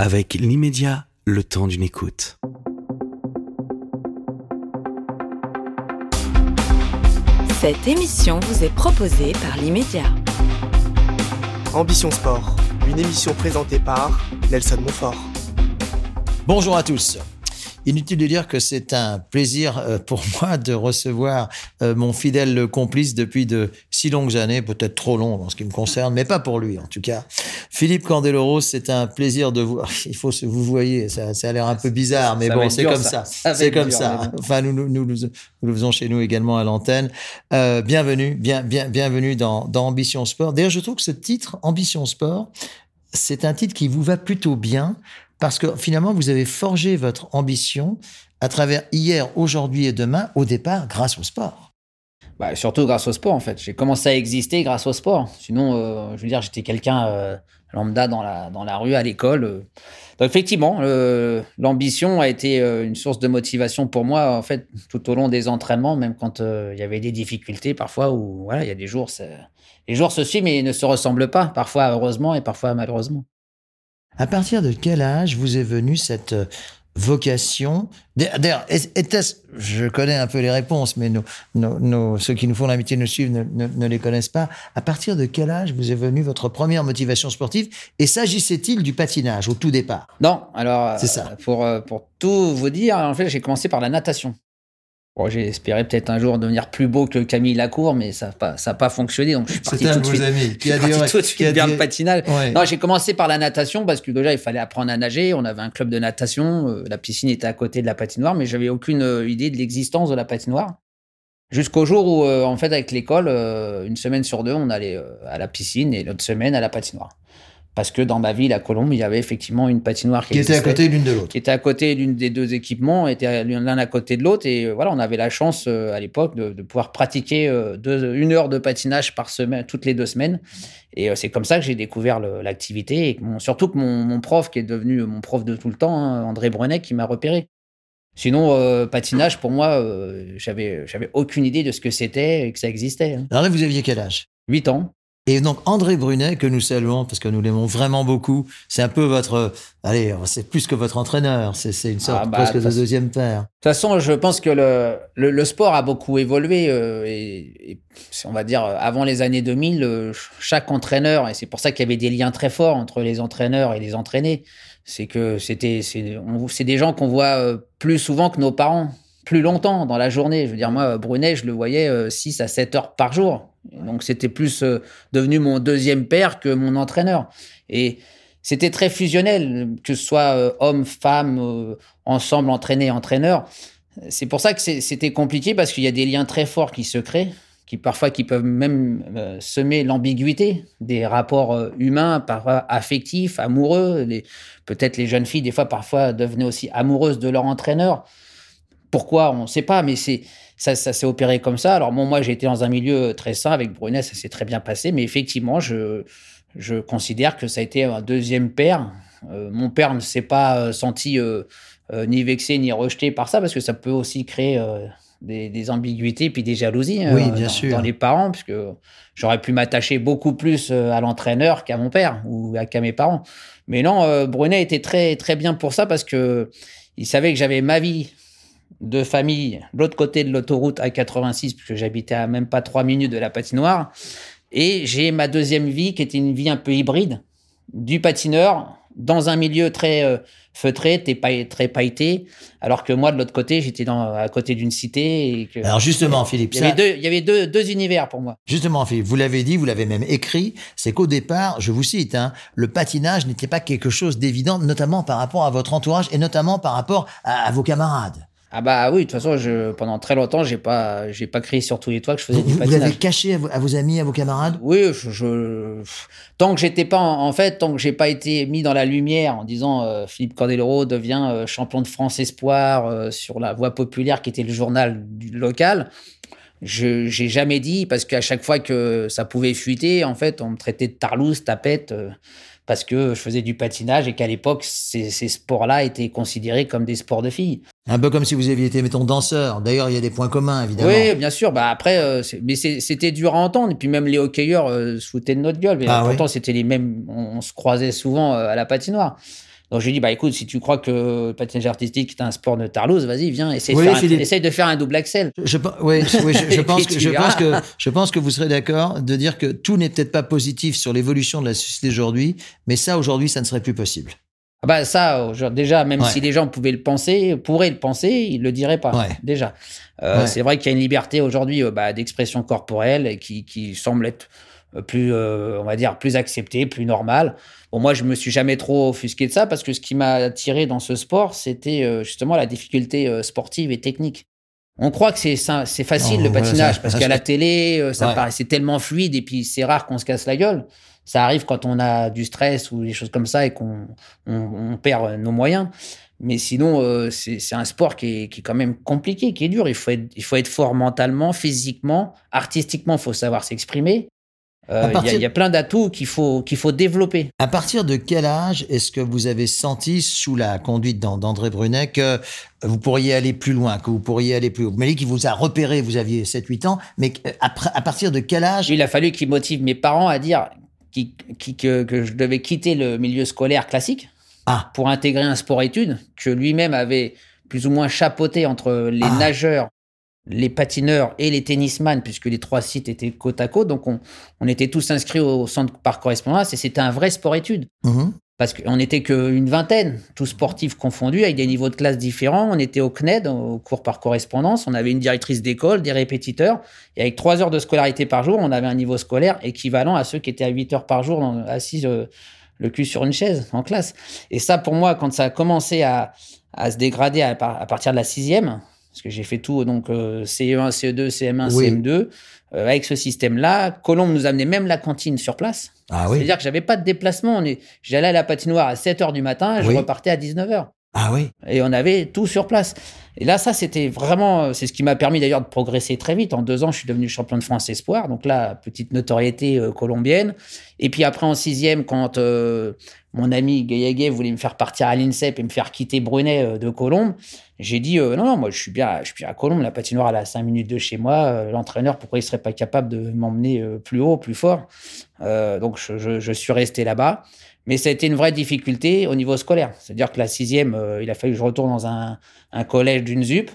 avec l'immédiat, le temps d'une écoute. Cette émission vous est proposée par l'immédiat. Ambition Sport, une émission présentée par Nelson Montfort. Bonjour à tous. Inutile de dire que c'est un plaisir euh, pour moi de recevoir euh, mon fidèle complice depuis de si longues années, peut-être trop long en ce qui me concerne, mais pas pour lui en tout cas. Philippe Candeloro, c'est un plaisir de vous. Il faut se vous voyez, ça, ça a l'air un peu bizarre, mais bon, c'est comme ça. c'est comme ça. Enfin, nous, nous, nous, nous, le faisons chez nous également à l'antenne. Euh, bienvenue, bien, bien, bienvenue dans, dans Ambition Sport. D'ailleurs, je trouve que ce titre, Ambition Sport, c'est un titre qui vous va plutôt bien parce que finalement, vous avez forgé votre ambition à travers hier, aujourd'hui et demain, au départ, grâce au sport. Bah, surtout grâce au sport, en fait. J'ai commencé à exister grâce au sport. Sinon, euh, je veux dire, j'étais quelqu'un euh, lambda dans la, dans la rue, à l'école. Euh. Effectivement, l'ambition a été une source de motivation pour moi, en fait, tout au long des entraînements, même quand il y avait des difficultés parfois, où voilà, il y a des jours, les jours se suivent, mais ne se ressemblent pas, parfois heureusement et parfois malheureusement. À partir de quel âge vous est venue cette euh, vocation? D'ailleurs, je connais un peu les réponses, mais nos, ceux qui nous font l'amitié de nous suivre ne, ne, les connaissent pas. À partir de quel âge vous est venue votre première motivation sportive? Et s'agissait-il du patinage au tout départ? Non, alors, c'est ça. Pour, euh, pour tout vous dire, en fait, j'ai commencé par la natation. Bon, j'ai espéré peut-être un jour devenir plus beau que Camille Lacour, mais ça n'a pas, ça pas fonctionné. Donc, je suis parti tout de suite. Amis dit, tout de suite vers le patinage. Non, j'ai commencé par la natation parce que déjà, il fallait apprendre à nager. On avait un club de natation. Euh, la piscine était à côté de la patinoire, mais j'avais aucune euh, idée de l'existence de la patinoire. Jusqu'au jour où, euh, en fait, avec l'école, une semaine sur deux, on allait à la piscine et l'autre semaine à la patinoire parce que dans ma ville, à Colombe, il y avait effectivement une patinoire qui, était à côté l'une de l'autre. Qui était à côté d'une des deux équipements, était l'un à côté de l'autre. Et euh, voilà, on avait la chance euh, à l'époque de, pouvoir pratiquer euh, une heure de patinage par semaine, toutes les deux semaines. Et c'est comme ça que j'ai découvert l'activité. Et surtout que mon, prof, qui est devenu mon prof de tout le temps, hein, André Brunet, qui m'a repéré. Sinon, patinage, pour moi, j'avais, j'avais aucune idée de ce que c'était et que ça existait. Hein. Alors là, vous aviez quel âge? 8 ans. Et donc André Brunet, que nous saluons parce que nous l'aimons vraiment beaucoup, c'est un peu votre, allez, c'est plus que votre entraîneur, c'est une sorte ah bah, presque de deuxième père. De toute façon, je pense que le, le, sport a beaucoup évolué euh, et, on va dire avant les années 2000, euh, chaque entraîneur, et c'est pour ça qu'il y avait des liens très forts entre les entraîneurs et les entraînés, c'est que c'était, c'est des gens qu'on voit euh, plus souvent que nos parents plus longtemps dans la journée. Je veux dire, moi, Brunet, je le voyais 6 à 7 heures par jour. Donc c'était plus euh, devenu mon deuxième père que mon entraîneur. Et c'était très fusionnel, que ce soit euh, homme, femme, euh, ensemble, entraîné, entraîneur. C'est pour ça que c'était compliqué parce qu'il y a des liens très forts qui se créent, qui parfois qui peuvent même semer l'ambiguïté des rapports humains, parfois affectifs, amoureux. Peut-être les jeunes filles, des fois, parfois devenaient aussi amoureuses de leur entraîneur. Pourquoi On ne sait pas, mais c'est ça, ça s'est opéré comme ça. Alors bon, moi, j'ai été dans un milieu très sain avec Brunet, ça s'est très bien passé, mais effectivement, je, je considère que ça a été un deuxième père. Euh, mon père ne s'est pas euh, senti euh, ni vexé ni rejeté par ça, parce que ça peut aussi créer des, des, ambiguïtés puis des jalousies oui, bien dans, sûr. dans les parents, puisque j'aurais pu m'attacher beaucoup plus à l'entraîneur qu'à mon père ou qu'à mes parents. Mais non, Brunet était très très bien pour ça parce que il savait que j'avais ma vie de famille de l'autre côté de l'autoroute A86, puisque j'habitais à même pas trois minutes de la patinoire. Et j'ai ma deuxième vie qui était une vie un peu hybride, du patineur dans un milieu très euh, feutré, très pailleté, alors que moi de l'autre côté, j'étais à côté d'une cité. Et alors justement, Philippe, il y avait, deux, il y avait deux, univers pour moi. Justement, Philippe, vous l'avez dit, vous l'avez même écrit, c'est qu'au départ, je vous cite, hein, le patinage n'était pas quelque chose d'évident, notamment par rapport à votre entourage et notamment par rapport à vos camarades. Ah bah oui, de toute façon, je, pendant très longtemps, j'ai pas, j'ai pas crié sur tous les toits que je faisais du patinage. Vous l'avez caché à, vos, amis, à vos camarades? Oui, je, tant que j'étais pas, en, fait, tant que j'ai pas été mis dans la lumière en disant euh, Philippe Cordeloro devient euh, champion de France espoir euh, sur la Voix populaire qui était le journal du local, je j'ai jamais dit parce qu'à chaque fois que ça pouvait fuiter, en fait, on me traitait de tarlouse, tapette parce que je faisais du patinage et qu'à l'époque, ces, sports-là étaient considérés comme des sports de filles. Un peu comme si vous aviez été, mettons, danseur. D'ailleurs, il y a des points communs, évidemment. Oui, bien sûr. Bah après, euh, mais c'était dur à entendre. Et puis même les hockeyeurs euh, se foutaient de notre gueule. Mais ah, pourtant, c'était les mêmes. On, se croisait souvent euh, à la patinoire. Donc je lui dit, bah écoute, si tu crois que le patinage artistique est un sport de tarlouse, vas-y, viens, essaye, Oui, de faire un- essaye de faire un double axel. Je, pe- oui, oui, je, je Et pense que, tu je, pense que, verras. je pense que vous serez d'accord de dire que tout n'est peut-être pas positif sur l'évolution de la société aujourd'hui, mais ça, aujourd'hui, ça ne serait plus possible. Ah bah ça, déjà, même Ouais. si les gens pouvaient le penser, pourraient le penser, ils le diraient pas. Ouais. Déjà, Euh, Ouais. c'est vrai qu'il y a une liberté aujourd'hui euh, bah, d'expression corporelle qui, qui semble être euh, plus, euh, on va dire, plus acceptée, plus normale. Bon, moi, je me suis jamais trop offusqué de ça parce que ce qui m'a attiré dans ce sport, c'était euh, justement la difficulté euh, sportive et technique. On croit que c'est facile le patinage parce qu'à la télé, euh, ça Ouais. paraissait tellement fluide et puis c'est rare qu'on se casse la gueule. Ça arrive quand on a du stress ou des choses comme ça et qu'on on, on perd nos moyens. Mais sinon, euh, c'est c'est un sport qui est, qui est quand même compliqué, qui est dur. Il faut être, il faut être fort mentalement, physiquement, artistiquement, il faut savoir s'exprimer. Euh, Il y a- y, plein d'atouts qu'il faut, qu'il faut développer. À partir de quel âge est-ce que vous avez senti, sous la conduite d'An- d'André Brunet, que vous pourriez aller plus loin, que vous pourriez aller plus haut? Vous m'avez dit qu'il vous a repéré, vous aviez 7-8 ans, mais euh, à partir de quel âge? Il a fallu qu'il motive mes parents à dire qui- qui- que, que je devais quitter le milieu scolaire classique Ah, pour intégrer un sport-études que lui-même avait plus ou moins chapeauté entre les Ah. nageurs, les patineurs et les tennisman, puisque les trois sites étaient côte à côte. Donc, on, on était tous inscrits au centre par correspondance et c'était un vrai sport-études. mhm. Parce qu'on n'était qu'une vingtaine, tous sportifs confondus, avec des niveaux de classe différents. On était au CNED, au cours par correspondance. On avait une directrice d'école, des répétiteurs. Et avec trois heures de scolarité par jour, on avait un niveau scolaire équivalent à ceux qui étaient à 8 heures par jour dans- assis euh, le cul sur une chaise en classe. Et ça, pour moi, quand ça a commencé à, à se dégrader à partir de la sixième, parce que j'ai fait tout, donc euh, CE1, CE2, CM1, Oui. CM2, euh, avec ce système-là, Colombe nous amenait même la cantine sur place. Ah oui. C'est-à-dire que j'avais pas de déplacement. J'allais à la patinoire à 7 h du matin, je Oui. repartais à 19 h. Ah oui. Et on avait tout sur place. Et là, ça, c'était vraiment. euh, C'est ce qui m'a permis d'ailleurs de progresser très vite. En deux ans, je suis devenu champion de France Espoir. Donc là, petite notoriété euh, colombienne. Et puis après, en sixième, quand euh, mon ami Gayaguet voulait me faire partir à l'INSEP et me faire quitter Brunet de Colombe, j'ai dit non, non, moi, je suis bien, je suis à Colombe. La patinoire, elle est à 5 minutes de chez moi. L'entraîneur, pourquoi il serait pas capable de m'emmener plus haut, plus fort? Donc, je, suis resté là-bas. Mais ça a été une vraie difficulté au niveau scolaire. C'est-à-dire que la sixième, il a fallu que je retourne dans un collège d'une ZUP,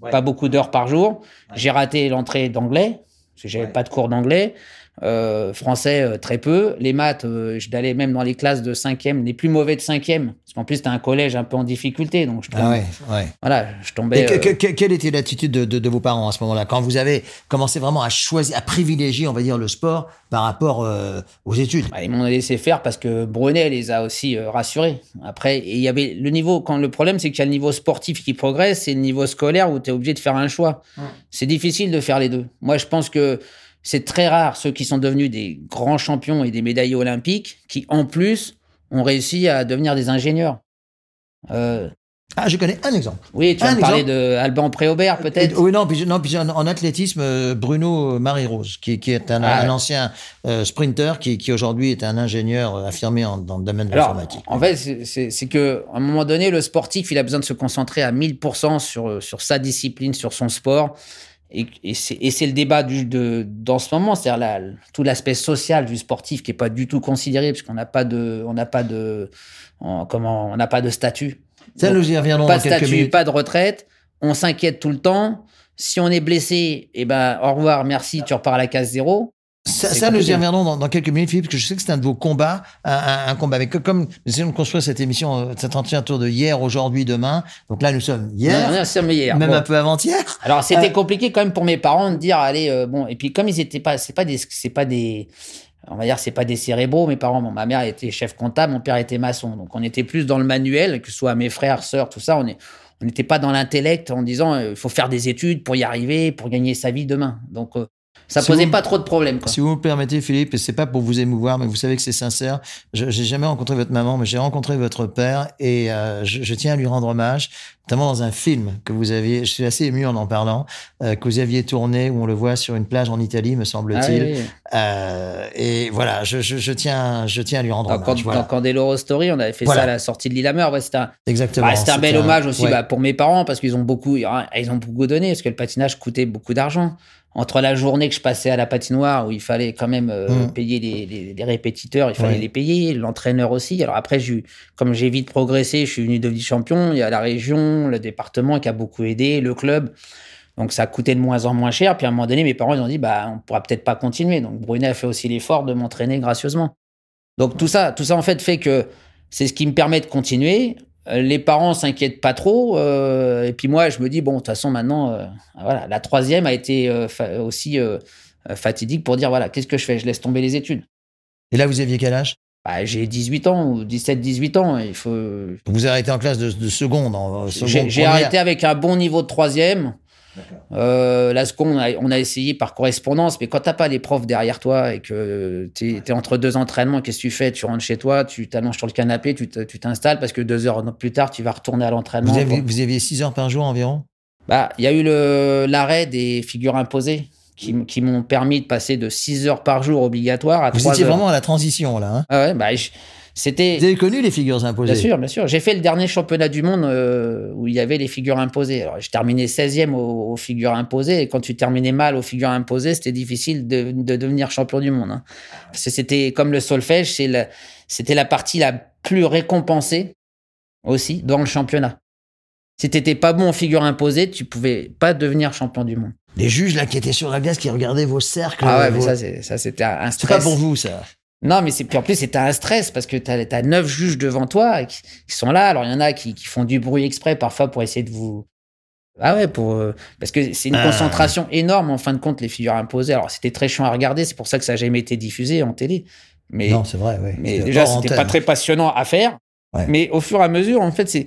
Ouais. pas beaucoup d'heures par jour. J'ai raté l'entrée d'anglais, parce que j'avais pas de cours d'anglais. Euh, français, euh, très peu. Les maths, euh, je même dans les classes de cinquième, les plus mauvais de cinquième. Parce qu'en plus, c'était un collège un peu en difficulté. Donc, je Ah tombais- ouais, ouais. voilà, je tombais. Et que- euh, que- que- quelle était l'attitude de, de- de vos parents à ce moment-là, quand vous avez commencé vraiment à choisir, à privilégier, on va dire, le sport par rapport euh, aux études? Bah, ils m'ont laissé faire parce que Brunet les a aussi euh, rassurés. Après, il y avait le niveau. Quand le problème, c'est qu'il y a le niveau sportif qui progresse et le niveau scolaire où tu es obligé de faire un choix. C'est difficile de faire les deux. Moi, je pense que c'est très rare ceux qui sont devenus des grands champions et des médaillés olympiques qui, en plus, ont réussi à devenir des ingénieurs. Euh, Ah, je connais un exemple. oui, tu Un vas me parler de Alban Préaubert, peut-être. Oui, non, puis, non, puis en, en athlétisme, euh, Bruno Marie-Rose, qui, qui est un, Ah. un ancien euh, sprinter, qui, qui aujourd'hui est un ingénieur euh, affirmé en- dans le domaine de l'informatique. en fait, c'est que à un moment donné, le sportif, il a besoin de se concentrer à 1000% sur, sur sa discipline, sur son sport. Et, et c'est le débat du, de, dans ce moment, c'est-à-dire la- tout l'aspect social du sportif qui est pas du tout considéré, parce qu'on n'a pas de, on n'a pas de, en- comment, on n'a pas de statut. Ça, Donc, nous y reviendrons pas de statut, minutes. pas de retraite. On s'inquiète tout le temps. Si on est blessé, eh ben, au revoir, merci, tu repars à la case zéro. Ça, ça, nous y compliqué. reviendrons dans, dans quelques minutes, Philippe, parce que je sais que c'est un de vos combats, un, combat. Mais que, comme nous essayons de construire cette émission, euh, cet entretien tour de hier, aujourd'hui, demain. Donc là, nous sommes hier, Non, même Bon. un peu avant-hier. Alors c'était Euh, compliqué quand même pour mes parents de dire allez euh, bon et puis comme ils étaient pas c'est pas des c'est pas des on va dire c'est pas des cérébraux mes parents bon, ma mère était chef comptable mon père était maçon donc on était plus dans le manuel que ce soit mes frères sœurs tout ça on est on n'était pas dans l'intellect en disant euh, il faut faire des études pour y arriver pour gagner sa vie demain donc euh, ça Si posait vous- pas trop de problèmes quoi. Si vous me permettez, Philippe, et c'est pas pour vous émouvoir, mais vous savez que c'est sincère. Je j'ai jamais rencontré votre maman, mais j'ai rencontré votre père et euh, je, je tiens à lui rendre hommage, notamment dans un film que vous aviez. Je suis assez ému en en parlant, euh, que vous aviez tourné où on le voit sur une plage en Italie, me semble-t-il. Ah oui, oui. Euh, et voilà, je, je, je tiens, je tiens à lui rendre Dans, hommage. Can- voilà. dans Candeloro Story, on avait fait Voilà. ça à la sortie de Lillehammer. Ouais, c'était un, Exactement. Bah, c'était un bel hommage aussi ouais. bah, pour mes parents parce qu'ils ont beaucoup, ils ont beaucoup donné parce que le patinage coûtait beaucoup d'argent. Entre la journée que je passais à la patinoire où il fallait quand même euh, Mm. payer les, les- les répétiteurs, il fallait les payer, l'entraîneur aussi. Alors après, eu- comme j'ai vite progressé, je suis venu devenir champion. Il y a la région, le département qui a beaucoup aidé, le club. Donc ça coûtait de moins en moins cher. Puis à un moment donné, mes parents ils ont dit bah on pourra peut-être pas continuer. Donc Brunet a fait aussi l'effort de m'entraîner gracieusement. Donc tout ça, tout ça en fait fait que c'est ce qui me permet de continuer. Euh, Les parents s'inquiètent pas trop. euh, et puis moi, je me dis bon, de toute façon maintenant, euh, voilà, la troisième a été euh, fa- aussi fatidique pour dire voilà, qu'est-ce que je fais? Je laisse tomber les études. Et là, vous aviez quel âge? Bah, j'ai 18 ans ou 17-18 ans. Il faut. Vous arrêtez en classe de, de seconde. en- seconde, J'ai arrêté avec un bon niveau de troisième. Euh, la seconde, on a, on a essayé par correspondance, mais quand t'as pas les profs derrière toi et que tu es, entre deux entraînements, qu'est-ce que tu fais? Tu rentres chez toi, tu t'allonges sur le canapé, tu t'installes parce que deux heures plus tard, tu vas retourner à l'entraînement. Vous aviez, pour- vous aviez 6 heures par jour environ? Bah, il y a eu l'arrêt des figures imposées qui, m'ont permis de passer de 6 heures par jour obligatoire à Vous 3 étiez heures. vraiment à la transition, là. hein Ah ouais, bah, je- c'était. vous avez connu les figures imposées Bien sûr, bien sûr. J'ai fait le dernier championnat du monde euh, où il y avait les figures imposées. Alors, j'ai terminé 16e aux, aux figures imposées. Et quand tu terminais mal aux figures imposées, c'était difficile de, de devenir champion du monde. hein. Parce que c'était comme le solfège, c'est la- c'était la partie la plus récompensée aussi dans le championnat. Si t'étais pas bon en figure imposée, tu pouvais pas devenir champion du monde. Les juges, là, qui étaient sur la glace, qui regardaient vos cercles. Ah ouais, mais ça, c'est- ça c'était un C'est pas stress. pour vous, ça. Non, mais c'est puis en plus c'était un stress parce que t'as as neuf juges devant toi qui, qui sont là. Alors il y en a qui, qui font du bruit exprès parfois pour essayer de vous. Ah ouais, pour euh, parce que c'est une Ah. concentration énorme en fin de compte les figures imposées. Alors c'était très chiant à regarder, c'est pour ça que ça n'a jamais été diffusé en télé. Mais Non, c'est vrai, oui. mais déjà c'était pas très passionnant à faire. Ouais. Mais au fur et à mesure, en fait, c'est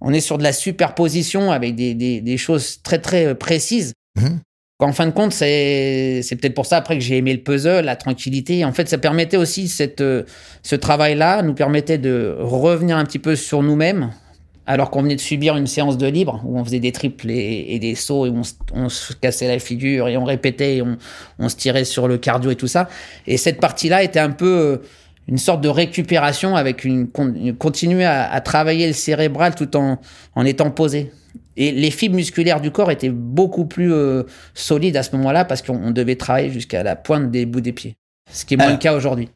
on est sur de la superposition avec des, des, des choses très très euh, précises. Mhm. En fin de compte, c'est peut-être pour ça après que j'ai aimé le puzzle, la tranquillité. En fait, ça permettait aussi cette ce travail-là nous permettait de revenir un petit peu sur nous-mêmes, alors qu'on venait de subir une séance de libre où on faisait des triples et, des sauts et on, on se cassait la figure et on répétait et on, se tirait sur le cardio et tout ça. Et cette partie-là était un peu euh, une sorte de récupération avec une- continuer à, à travailler le cérébral tout en, en étant posé. Et les fibres musculaires du corps étaient beaucoup plus euh, solides à ce moment-là parce qu'on on devait travailler jusqu'à la pointe des bouts des pieds. Ce qui est moins Alors- le cas aujourd'hui.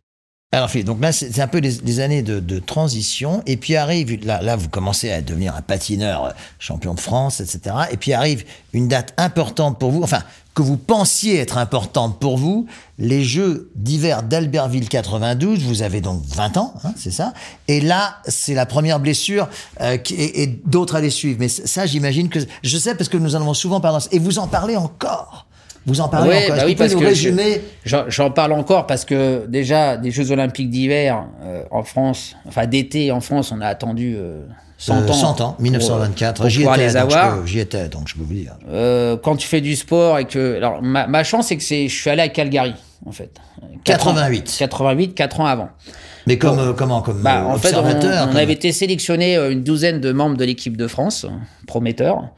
Alors, Philippe, donc là, c'est un peu les années de, de transition. Et puis arrive, là, là, vous commencez à devenir un patineur euh, champion de France, etc. Et puis arrive une date importante pour vous, enfin, que vous pensiez être importante pour vous, les Jeux d'hiver d'Albertville 92. Vous avez donc 20 ans, hein, c'est ça. Et là, c'est la première blessure euh, et, et d'autres allaient suivre. Mais ça, j'imagine que je sais parce que nous en avons souvent parlé. Et vous en parlez encore. Vous en parlez Ouais, encore. bah oui, parce que J'en parle encore parce que déjà, des Jeux Olympiques d'hiver euh, en France, enfin d'été en France, on a attendu euh, 100 Euh, ans. 100 ans, pour, 1924. pour J'y étais, les avoir. j'y étais, donc je peux vous dire. Euh, quand tu fais du sport et que. Alors, ma, ma chance, c'est que c'est, je suis allé à Calgary, en fait. Quatre ans- 88. 88, 4 ans avant. Mais comme, euh, comment, comme Bah, en fait, on, observateur on comme- avait été sélectionné une douzaine de membres de l'équipe de France, prometteurs,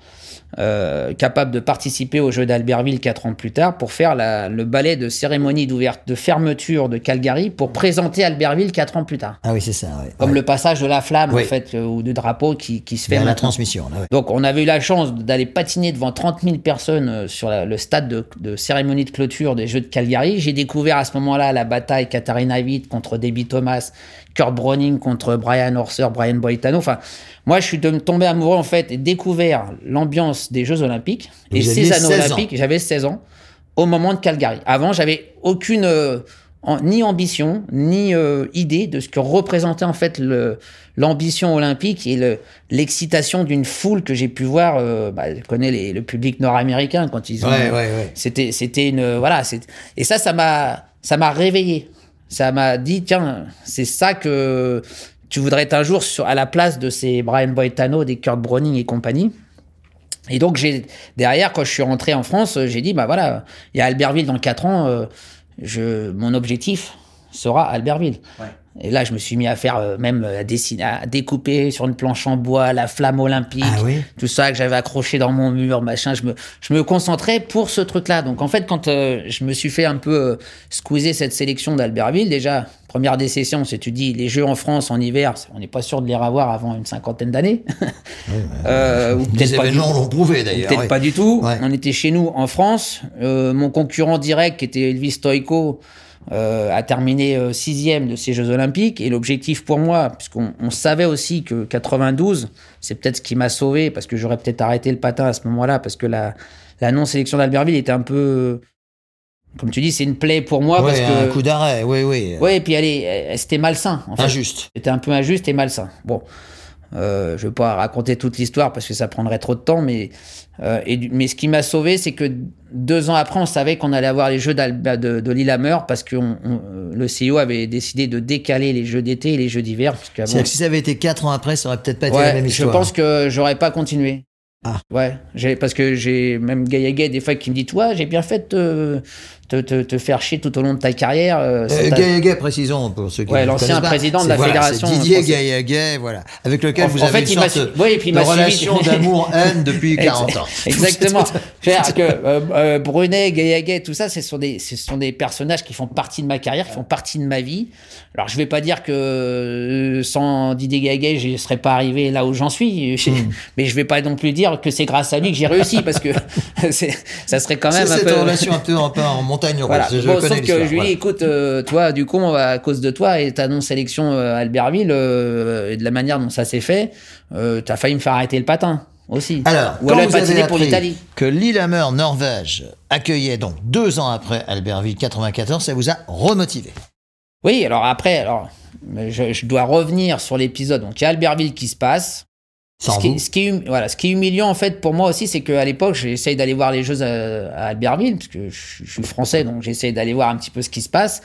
euh, capables de participer aux Jeux d'Albertville quatre ans plus tard pour faire la- le ballet de cérémonie d'ouverture, de fermeture de Calgary pour présenter Albertville quatre ans plus tard. Ah oui, c'est ça. ouais. Comme Ouais. le passage de la flamme, Oui. en fait, euh, ou de drapeau qui, qui se fait la transmission. Là, ouais. Donc, on avait eu la chance d'aller patiner devant 30 000 personnes euh, sur la- le stade de, de cérémonie de clôture des Jeux de Calgary. J'ai découvert à ce moment-là la bataille Katharina Witt contre Debbie Thomas, Kurt Browning contre Brian Horser, Brian Boitano. Enfin, moi, je suis de- tombé amoureux, en fait, et découvert l'ambiance des Jeux Olympiques et ces anneaux 16 ans. olympiques. J'avais 16 ans au moment de Calgary. Avant, j'avais aucune euh, en- ni ambition ni euh, idée de ce que représentait en fait l'ambition olympique et le- l'excitation d'une foule que j'ai pu voir. Euh, bah, je connais les- le public nord-américain quand ils ont. Ouais, ouais, ouais. C'était c'était une voilà. c'est- Et ça, ça m'a ça m'a réveillé. Ça m'a dit tiens, c'est ça que tu voudrais être un jour à la place de ces Brian Boitano, des Kurt Browning et compagnie. Et donc, j'ai derrière, quand je suis rentré en France, j'ai dit, bah voilà, il y a Albertville dans 4 ans, euh, mon objectif sera Albertville. Et là, je me suis mis à faire euh, même à dessiner, à découper sur une planche en bois la flamme olympique, Ah oui tout ça que j'avais accroché dans mon mur, machin. Je me, je me concentrais pour ce truc-là. Donc en fait, quand euh, je me suis fait un peu euh, squeezer cette sélection d'Albertville, déjà, première décision, c'est tu dis les Jeux en France en hiver, on n'est pas sûr de les revoir avant une cinquantaine d'années. Euh, ou peut-être pas événements l'ont prouvé d'ailleurs. Peut-être oui. pas du tout. Ouais. On était chez nous en France. Euh, mon concurrent direct, qui était Elvis Stoïko, euh, a terminé euh, sixième de ces Jeux Olympiques. Et l'objectif pour moi, puisqu'on on savait aussi que 92, c'est peut-être ce qui m'a sauvé, parce que j'aurais peut-être arrêté le patin à ce moment-là, parce que la, la non-sélection d'Albertville était un peu... Comme tu dis, c'est une plaie pour moi, Ouais, parce que... un coup d'arrêt, oui, oui. Ouais, et puis elle- c'était malsain. En fait. Injuste. C'était un peu injuste et malsain. Bon, euh, je vais pas raconter toute l'histoire parce que ça prendrait trop de temps, mais euh, et mais ce qui m'a sauvé, c'est que deux ans après, on savait qu'on allait avoir les Jeux d'Alba- de, de Lillehammer parce que on- on- euh, le CEO avait décidé de décaler les Jeux d'été et les Jeux d'hiver. C'est-à-dire que si ça avait été quatre ans après, ça aurait peut-être pas été la Ouais, même je histoire. pense que j'aurais pas continué. Ah. Ouais, parce que j'ai même Gaïa Gay des fois qui me dit Toi, j'ai bien fait de te, te, te faire chier tout au long de ta carrière. euh, Euh, t'a- Gay précisons pour ceux qui Ouais, ne l'ancien président de la voilà, fédération Didier. Gay, Gay, voilà, avec lequel En- vous en avez fait, une sorte oui, et puis de relation d'amour-haine depuis 40 ans. Exactement. C'est-à-dire que euh, euh, Brunet, Gaillaguet, tout ça, ce sont, des, ce sont des personnages qui font partie de ma carrière, qui font partie de ma vie. Alors, je vais pas dire que euh, sans Didier Gaillaguet, je ne serais pas arrivé là où j'en suis. Hmm. Mais je vais pas non plus dire que c'est grâce à lui que j'ai réussi, parce que ça serait quand même un cette peu... relation un peu, en montagne russe. Voilà. Je Bon, connais sauf que je lui dis, écoute, euh, toi, du coup, à cause de toi et ta non-sélection euh, à Albertville euh, et de la manière dont ça s'est fait, euh, t'as failli me faire arrêter le patin aussi. Alors, Ou quand alors vous avez pour l'Italie. que Lillehammer, Norvège, accueillait donc deux ans après Albertville 94, ça vous a remotivé. Oui, alors après, alors, je, je dois revenir sur l'épisode. Donc, il y a Albertville qui se passe. Sans ce, qui, vous. ce, qui est, hum- voilà, ce qui est humiliant, en fait, pour moi aussi, c'est qu'à l'époque, j'essaye d'aller voir les Jeux à, à Albertville, parce que je, je suis français, donc j'essaye d'aller voir un petit peu ce qui se passe.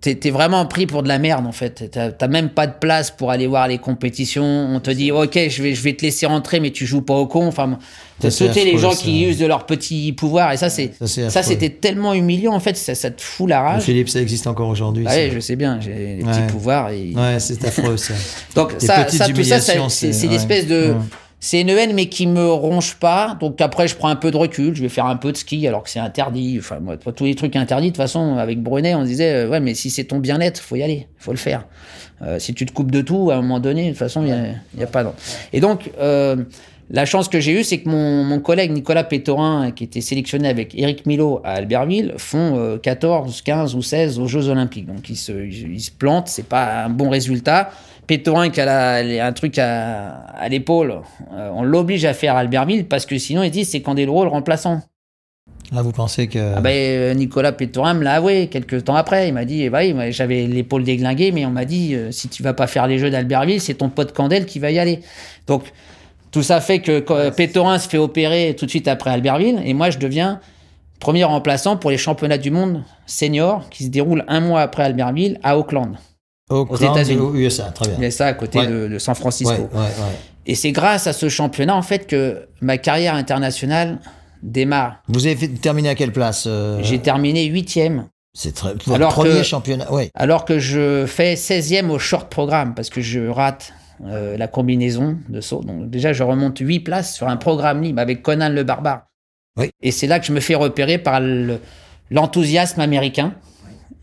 T'es vraiment pris pour de la merde, en fait. T'as t'as même pas de place pour aller voir les compétitions. On te dit, OK, je vais, je vais te laisser rentrer, mais tu joues pas au con. Enfin, Ça, c'est sauter les gens ça. qui usent de leur petit pouvoir. Et ça, c'est Ça, c'était tellement humiliant, en fait. Ça, ça te fout la rage. Philippe, ça existe encore aujourd'hui. Ah ça. ouais, je sais bien, j'ai des petits Ouais. pouvoirs. Et... Ouais, c'est affreux ça. Donc ça, ça, tout ça, c'est c'est ouais. l'espèce de... C'est une haine, mais qui me ronge pas. Donc après, je prends un peu de recul. Je vais faire un peu de ski, alors que c'est interdit. Enfin, moi, tous les trucs interdits, de toute façon, avec Brunet, on disait, euh, ouais, mais si c'est ton bien-être, faut y aller, faut le faire. Euh, si tu te coupes de tout, à un moment donné, de toute façon, il n'y a, a pas... Et donc, euh, la chance que j'ai eue, c'est que mon, mon collègue Nicolas Pétorin, qui était sélectionné avec Eric Milo à Albertville, font euh, 14, 15 ou 16 aux Jeux Olympiques. Donc, ils se, ils, se plantent, c'est pas un bon résultat. Pétorin qui a la- un truc à, à l'épaule, euh, on l'oblige à faire Albertville parce que sinon, ils disent c'est Candeloro le remplaçant. Là, vous pensez que. Ah ben, euh, Nicolas Pétorin me l'a avoué quelques temps après. Il m'a dit, eh ben j'avais l'épaule déglinguée, mais on m'a dit, euh, si tu vas pas faire les Jeux d'Albertville, c'est ton pote Candel qui va y aller. Donc, tout ça fait que quand Pétorin se fait opérer tout de suite après Albertville, et moi, je deviens premier remplaçant pour les championnats du monde senior qui se déroulent un mois après Albertville à Auckland. Auckland, États-Unis. aux USA, très bien. Ça à côté Ouais. de, de San Francisco. Ouais, ouais, ouais. Et c'est grâce à ce championnat, en fait, que ma carrière internationale démarre. Vous avez fait, terminé à quelle place euh, J'ai terminé huitième. C'est très. Alors premier que- championnat. Oui. Alors que je fais 16e au short programme parce que je rate euh, la combinaison de saut. Donc déjà, je remonte 8 places sur un programme libre avec Conan le barbare. Oui. Et c'est là que je me fais repérer par le- l'enthousiasme américain.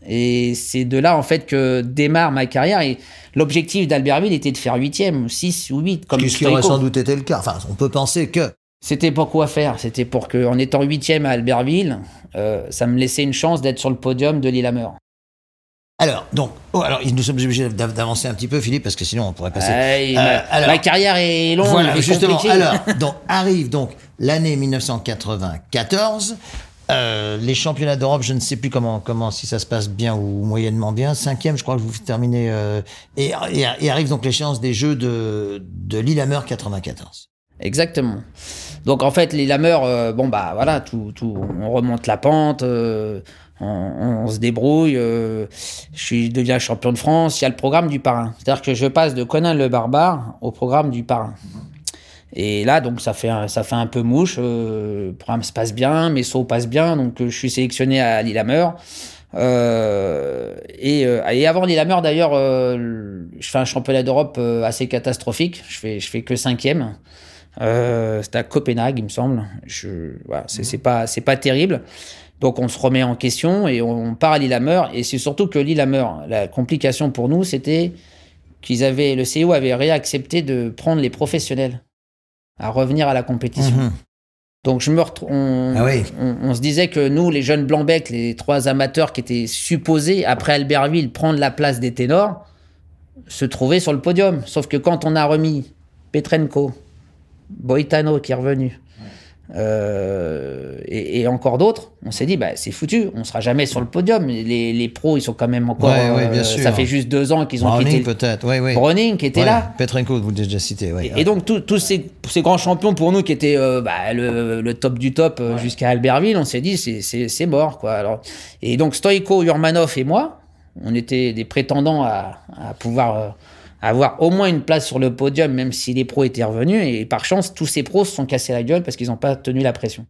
Et c'est de là, en fait, que démarre ma carrière. Et l'objectif d'Albertville était de faire 8e, 6 ou 8, comme Ce qui aurait sans doute été le cas. Enfin, on peut penser que. C'était pour quoi faire? C'était pour que, en étant 8e à Albertville, euh, ça me laissait une chance d'être sur le podium de Lillehammer. Alors, donc, oh, alors, nous sommes obligés d'av- d'avancer un petit peu, Philippe, parce que sinon on pourrait passer. Ouais, Euh, ma, alors- ma carrière est longue. Voilà, et justement. compliquée. Alors, donc, arrive donc l'année 1994. euh, les championnats d'Europe, je ne sais plus comment, comment, si ça se passe bien ou moyennement bien. Cinquième, je crois que vous terminez. euh, et, et, et arrive donc l'échéance des Jeux de, de Lillehammer 94. Exactement. Donc en fait, les lameurs, euh, bon bah voilà, tout, tout, on remonte la pente, euh, on, on se débrouille. euh, je deviens champion de France. Il y a le programme du parrain. C'est-à-dire que je passe de Conan le barbare au programme du parrain. Et là, donc ça fait un, ça fait un peu mouche. euh, le programme se passe bien, mes sauts passent bien, donc euh, je suis sélectionné à Lillehammer. Et, et avant Lillehammer, d'ailleurs, je fais un championnat d'Europe assez catastrophique. Je fais, je fais que cinquième. C'était à Copenhague, il me semble. Je, voilà, c'est c'est pas, c'est pas terrible. Donc on se remet en question et on part à Lillehammer. Et c'est surtout que Lillehammer, la complication pour nous, c'était qu'ils avaient, le CEO avait réaccepté de prendre les professionnels à revenir à la compétition. Mhm. Donc je me on, Ah oui. on, on se disait que nous, les jeunes blancs-becs, les trois amateurs qui étaient supposés, après Albertville, prendre la place des ténors, se trouvaient sur le podium. Sauf que quand on a remis Petrenko, Boitano qui est revenu, euh, et, et encore d'autres, on s'est dit, bah, c'est foutu, on sera jamais sur le podium. Les, les pros, ils sont quand même encore... Ouais, ouais, bien euh, sûr. ça fait juste deux ans qu'ils ont Browning, quitté... peut-être. Oui, oui. Browning qui était Ouais, là. Petrenko, vous l'avez déjà cité. ouais. Et, et donc tous tous ces, ces grands champions pour nous qui étaient euh, bah, le, le top du top jusqu'à Albertville, on s'est dit c'est- mort quoi. Alors et donc Stoïko, Urmanov et moi, on était des prétendants à, à pouvoir euh, avoir au moins une place sur le podium, même si les pros étaient revenus. Et par chance, tous ces pros se sont cassés la gueule parce qu'ils n'ont pas tenu la pression.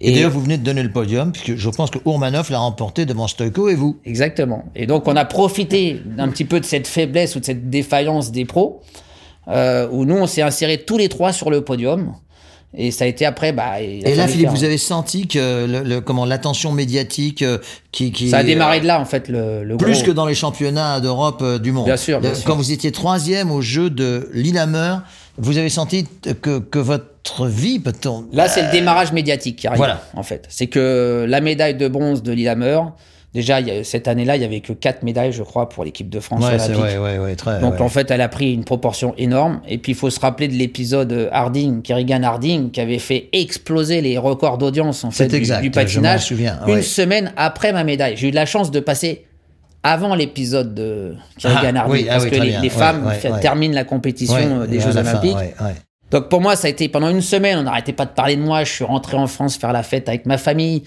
Et, d'ailleurs, vous venez de donner le podium, puisque je pense que Ourmanov l'a remporté devant Stoïko et vous. Exactement. Et donc, on a profité d'un petit peu de cette faiblesse ou de cette défaillance des pros, euh, où nous, on s'est insérés tous les trois sur le podium. Et ça a été après. Bah, Et là, Philippe, vous avez senti que le, le- comment l'attention médiatique euh, qui, qui Ça a démarré de là, en fait, le, le plus gros. que dans les championnats d'Europe euh, du monde. Bien sûr, bien Euh, sûr. Quand vous étiez troisième au jeu de Lillehammer, vous avez senti que, que votre vie, peut-on Là, c'est le démarrage médiatique qui arrive, Voilà. en fait. C'est que la médaille de bronze de Lillehammer, déjà, il y a- cette année-là, il y avait que quatre médailles, je crois, pour l'équipe de France Ouais, très. Donc en fait, elle a pris une proportion énorme. Et puis il faut se rappeler de l'épisode euh, Harding, Kerrigan Harding, qui avait fait exploser les records d'audience en fait du, je patinage souviens, une semaine après ma médaille. J'ai eu de la chance de passer avant l'épisode de Kerrigan Ah, Harding oui, ah parce oui, que les, femmes terminent la compétition euh, des Jeux fin, Olympiques. Donc pour moi, ça a été pendant une semaine, on n'arrêtait pas de parler de moi. Je suis rentré en France faire la fête avec ma famille.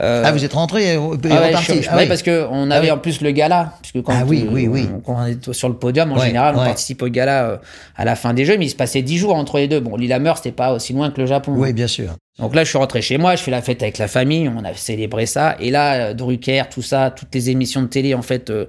Euh, Ah, vous êtes rentré et, et ah ouais, je Ah ouais, oui. parce que on avait oui. en plus le gala, puisque quand, Ah oui, oui, oui. on- quand on est sur le podium, en Ouais, général, on participe au gala euh, à la fin des Jeux, mais il se passait dix jours entre les deux. Bon, Lillehammer, c'était pas aussi loin que le Japon. Oui, bien sûr. Donc là, je suis rentré chez moi, je fais la fête avec la famille, on a célébré ça. Et là, euh, Drucker, tout ça, toutes les émissions de télé, en fait, euh,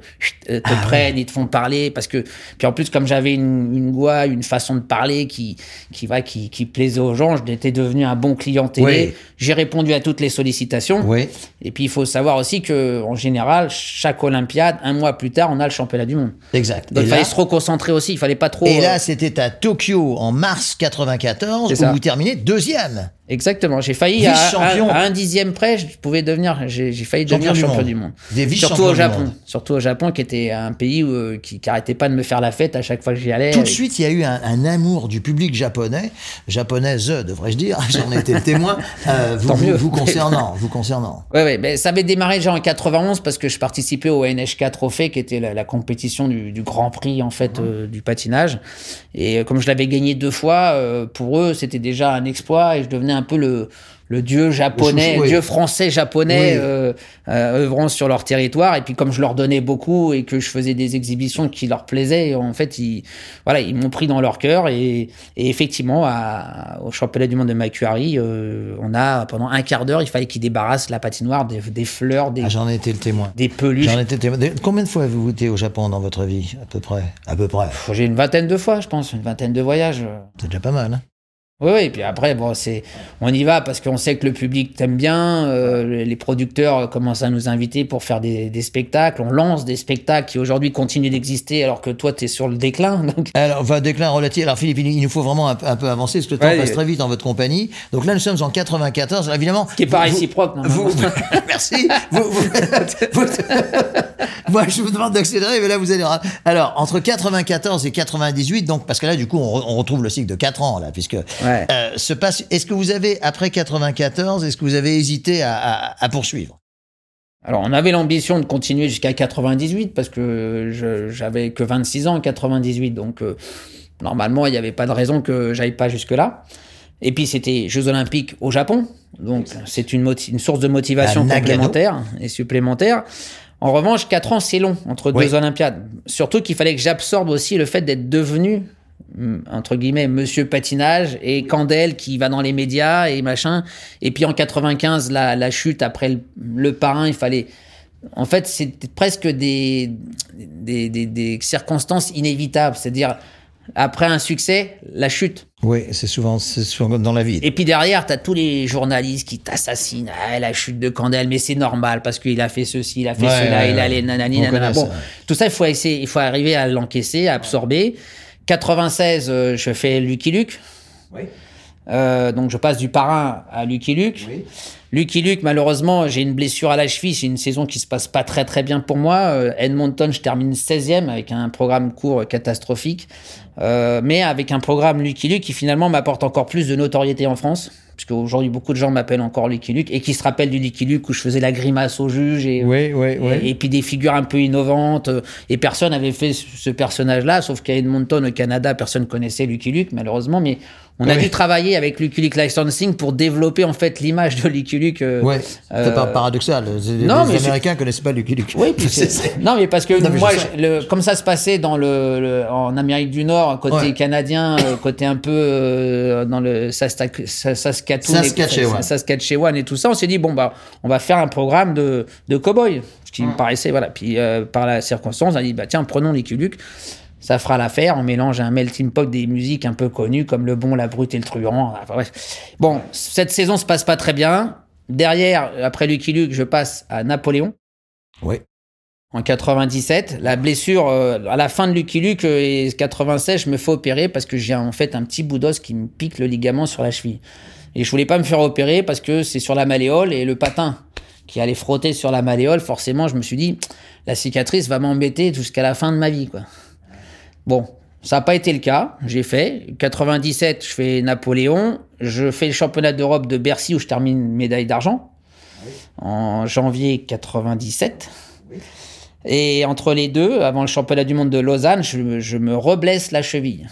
euh, te Ah prennent, ils te font parler. Parce que, puis en plus, comme j'avais une, une voix, une façon de parler qui, qui, va, qui, qui plaisait aux gens, j'étais devenu un bon client télé. Oui. J'ai répondu à toutes les sollicitations. Oui. Et puis, il faut savoir aussi que, en général, chaque Olympiade, un mois plus tard, on a le championnat du monde. Exact. Donc, il fallait là- se reconcentrer aussi. Il fallait pas trop. Et euh, là, c'était à Tokyo en mars 94 C'est où vous terminez deuxième. Exactement. J'ai failli à, Vice-champion. à- à un dixième près, je pouvais devenir. J'ai Champion du monde. du monde. Des Surtout au Japon. monde. Surtout au Japon, qui était un pays où, euh, qui, qui arrêtait pas de me faire la fête à chaque fois que j'y allais. Tout de Et- suite, il y a eu un, un amour du public japonais, japonaise, devrais-je dire, j'en ai été le témoin, euh, vous, Tant vous, mieux. vous concernant, vous concernant. Ouais, ouais, ben, ça avait démarré déjà en 91 parce que je participais au NHK Trophée, qui était la, la compétition du, du Grand Prix en fait euh, du patinage. Et euh, comme je l'avais gagné deux fois, euh, pour eux c'était déjà un exploit et je devenais un peu le le dieu japonais, chouchou, oui. dieu français japonais Oui. euh, euh, œuvrant sur leur territoire. Et puis comme je leur donnais beaucoup et que je faisais des exhibitions qui leur plaisaient, en fait ils voilà ils m'ont pris dans leur cœur et, et effectivement à- au championnat du monde de Makuari, euh, on a pendant un quart d'heure il fallait qu'ils débarrassent la patinoire des, des fleurs, des, Ah, j'en ai été le témoin. des peluches. J'en le témoin. Combien de fois avez-vous été au Japon dans votre vie, à peu près? À peu près. J'ai une vingtaine de fois, je pense, une vingtaine de voyages. C'est déjà pas mal. Hein Oui, oui, et puis après, bon, c'est, on y va parce qu'on sait que le public t'aime bien, euh, les producteurs commencent à nous inviter pour faire des, des spectacles, on lance des spectacles qui aujourd'hui continuent d'exister alors que toi, tu es sur le déclin. Donc, Alors, enfin, déclin relatif. Alors, Philippe, il nous faut vraiment un, un peu avancer, parce que le temps passe et- très vite en votre compagnie. Donc là, nous sommes en 94. Alors, évidemment. qui est pas réciproque. Vous, merci. Vous- vous- vous- moi, je vous demande d'accélérer, mais là, vous allez. Alors, entre 94 et 98, donc, parce que là, du coup, on, re- on retrouve le cycle de 4 ans, là, puisque Ouais. Euh, se passe. Est-ce que vous avez, après 94, est-ce que vous avez hésité à, à- à poursuivre? Alors, on avait l'ambition de continuer jusqu'à 98 parce que j'avais que 26 ans en 98. Donc, euh, normalement, il n'y avait pas de raison que j'aille pas jusque-là. Et puis, c'était Jeux Olympiques au Japon. Donc, c'est une, source de motivation complémentaire et supplémentaire. En revanche, 4 ans, c'est long entre Oui. deux Olympiades. Surtout qu'il fallait que j'absorbe aussi le fait d'être devenu entre guillemets monsieur patinage et Candel qui va dans les médias et machin et puis en 95 la, la chute après le, le parrain il fallait en fait, c'est presque des, des, des, des circonstances inévitables. C'est-à-dire, après un succès, la chute. Oui, c'est souvent, c'est souvent dans la vie. Et puis derrière, tu as tous les journalistes qui t'assassinent. Ah, la chute de Candel, mais c'est normal parce qu'il a fait ceci, il a fait Ouais, cela, ouais, il a ouais. les nanani, nanana. Bon, ça. tout ça, il faut essayer, il faut arriver à l'encaisser, à absorber. 96, euh, je fais Lucky Luke. Euh, donc je passe du parrain à Lucky Luke. Lucky Luke, malheureusement, j'ai une blessure à la cheville. C'est une saison qui se passe pas très très bien pour moi. Euh, Edmonton, je termine 16e avec un programme court catastrophique. Euh, mais avec un programme Lucky Luke qui finalement m'apporte encore plus de notoriété en France. Puisque aujourd'hui, beaucoup de gens m'appellent encore Lucky Luke et qui se rappellent du Lucky Luke où je faisais la grimace au juge et, Oui, oui, oui. et, et puis des figures un peu innovantes. euh, Et personne n'avait fait ce ce personnage-là, sauf qu'à Edmonton, au Canada, personne connaissait Lucky Luke, malheureusement. Mais on a Oui. dû travailler avec Lucky Luke Licensing pour développer en fait l'image de Lucky Luke. euh, Ouais, c'est euh, pas paradoxal. Non, les mais c'est- Américains connaissent pas Lucky Luke. oui, puis C'est- c'est- non, mais parce que Non, moi, je- le- comme ça se passait dans le, le- en Amérique du Nord, côté Ouais. canadien, euh, côté un peu euh, dans le Saskatoon, et- Saskatchewan. Saskatchewan et tout ça, on s'est dit bon bah, on va faire un programme de de cow-boy, ce qui me paraissait voilà. Puis euh, par la circonstance, on a dit bah tiens, prenons Luke. Ça fera l'affaire. On mélange un melting pot des musiques un peu connues comme le bon, la brute et le truand. Enfin, bref. Bon, cette saison se passe pas très bien. Derrière, après Lucky Luke, je passe à Napoléon Oui. en 97. La blessure, euh, à la fin de Lucky Luke euh, et 96, je me fais opérer parce que j'ai en fait un petit bout d'os qui me pique le ligament sur la cheville. Et je voulais pas me faire opérer parce que c'est sur la malléole et le patin qui allait frotter sur la malléole. Forcément, je me suis dit, la cicatrice va m'embêter jusqu'à la fin de ma vie, quoi. Bon. Ça n'a pas été le cas, j'ai fait. 97, je fais Napoléon. Je fais le championnat d'Europe de Bercy où je termine médaille d'argent en janvier 97. Et entre les deux, avant le championnat du monde de Lausanne, je, me- je me reblesse la cheville.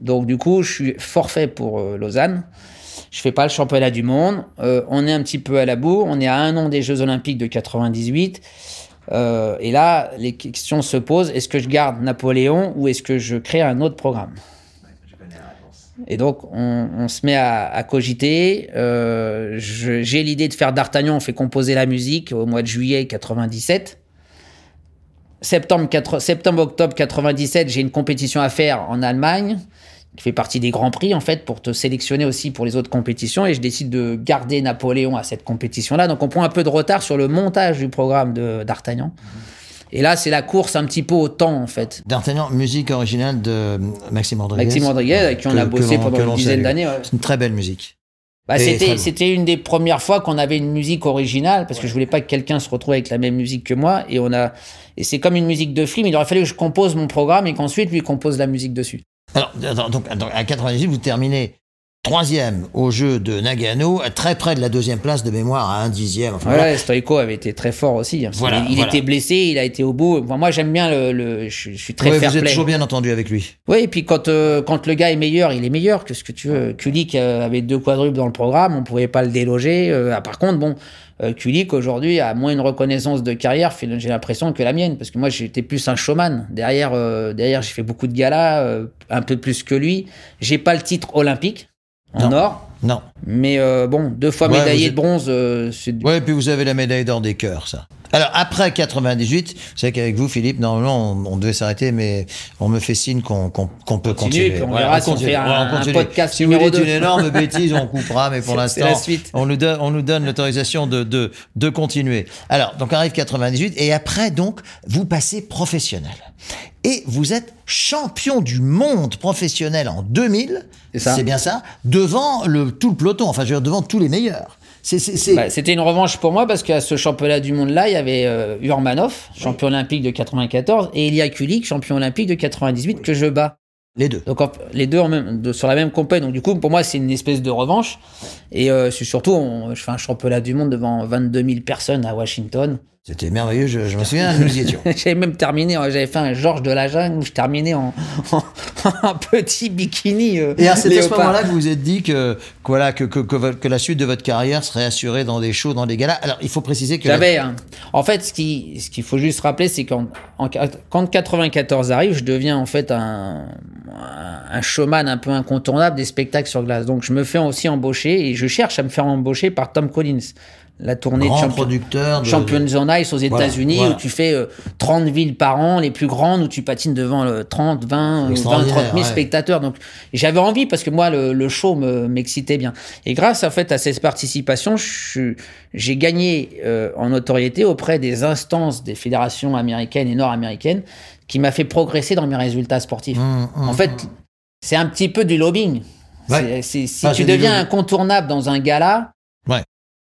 Donc du coup, je suis forfait pour euh, Lausanne. Je fais pas le championnat du monde. Euh, on est un petit peu à la bourre. On est à un an des Jeux Olympiques de 98. Euh, et là, les questions se posent est-ce que je garde Napoléon ou est-ce que je crée un autre programme? Et donc, on, on se met à, à cogiter. Euh, je- J'ai l'idée de faire D'Artagnan. On fait composer la musique au mois de juillet 97. Septembre, quatre- septembre, octobre 97, j'ai une compétition à faire en Allemagne qui fait partie des grands prix en fait pour te sélectionner aussi pour les autres compétitions et je décide de garder Napoléon à cette compétition-là. Donc on prend un peu de retard sur le montage du programme de d'Artagnan. Et là, c'est la course un petit peu au temps en fait. D'Artagnan, musique originale de Maxime Rodriguez. Maxime Rodriguez, avec qui on Que- a bossé pendant une dizaine d'années. ouais. C'est une très belle musique. Bah, c'était, c'était une des premières fois qu'on avait une musique originale parce que je voulais pas que quelqu'un se retrouve avec la même musique que moi et on a et c'est comme une musique de film il aurait fallu que je compose mon programme et qu'ensuite lui compose la musique dessus Alors, donc, à 98, vous terminez troisième au jeu de Nagano, très près de la deuxième place de mémoire à un dixième. Enfin, ouais, voilà. Stoïko avait été très fort aussi hein, Voilà, il, voilà. était blessé il a été au bout Enfin, moi j'aime bien le, le- je, je suis très Ouais, fair vous êtes toujours bien entendu avec lui. oui et puis quand euh, quand le gars est meilleur il est meilleur que ce que tu veux Kulik euh, avait deux quadruples dans le programme on pouvait pas le déloger Euh, ah, par contre bon euh, Kulik aujourd'hui a moins une reconnaissance de carrière j'ai l'impression que la mienne parce que moi j'étais plus un showman derrière euh, derrière j'ai fait beaucoup de galas euh, un peu plus que lui j'ai pas le titre olympique en Non. or Non. mais euh, bon deux fois Ouais, médaillé de bronze euh, c'est Ouais, et puis vous avez la médaille d'or des cœurs, ça. Alors, après 98, vous savez qu'avec vous, Philippe, normalement, on, on devait s'arrêter, mais on me fait signe qu'on qu'on- qu'on peut Continue, continuer. puis on verra si on fait un- on un podcast Si vous dites une énorme bêtise, on coupera, mais pour l'instant, on nous donne, on nous donne l'autorisation de, de, de continuer. Alors, donc arrive 98, et après, donc, vous passez professionnel. Et vous êtes champion du monde professionnel en 2000. C'est ça. C'est bien ça. Devant le, tout le peloton, enfin, je veux dire, devant tous les meilleurs. Bah, C'était une revanche pour moi parce qu'à ce championnat du monde-là, il y avait euh, Urmanov, champion olympique de 94, et Ilya Kulik, champion olympique de 98, que je bats. les deux. Donc les deux en même, de- sur la même compète. Donc du coup, pour moi, c'est une espèce de revanche. Et euh, surtout, on- je fais un championnat du monde devant 22 000 personnes à Washington. C'était merveilleux, je, je me souviens, nous y étions. j'avais même terminé, j'avais fait un Georges de la Jungle où je terminais en, en, en petit bikini. euh, Et à ce moment-là que vous vous êtes dit que, que voilà, que, la suite de votre carrière serait assurée dans des shows, dans des galas. Alors, il faut préciser que... J'avais. un- En fait, ce qui, ce qu'il faut juste rappeler, c'est qu'en en- quand 94 arrive, je deviens en fait un, un showman un peu incontournable des spectacles sur glace. Donc, je me fais aussi embaucher et je cherche à me faire embaucher par Tom Collins, la tournée Grand de producteur de- Champions on Ice aux États-Unis voilà. où tu fais euh, 30 villes par an, les plus grandes, où tu patines devant euh, 30, 20, euh, 20, Extraordinaire, 30 000 ouais. spectateurs. Donc j'avais envie parce que moi le, le show me- m'excitait bien. Et grâce en fait à cette participation, je suis- j'ai gagné euh, en notoriété auprès des instances des fédérations américaines et nord-américaines qui m'a fait progresser dans mes résultats sportifs. Hum, hum, En fait, c'est un petit peu du lobbying. Ouais. Si Ah, tu deviens incontournable dans un gala, Ouais.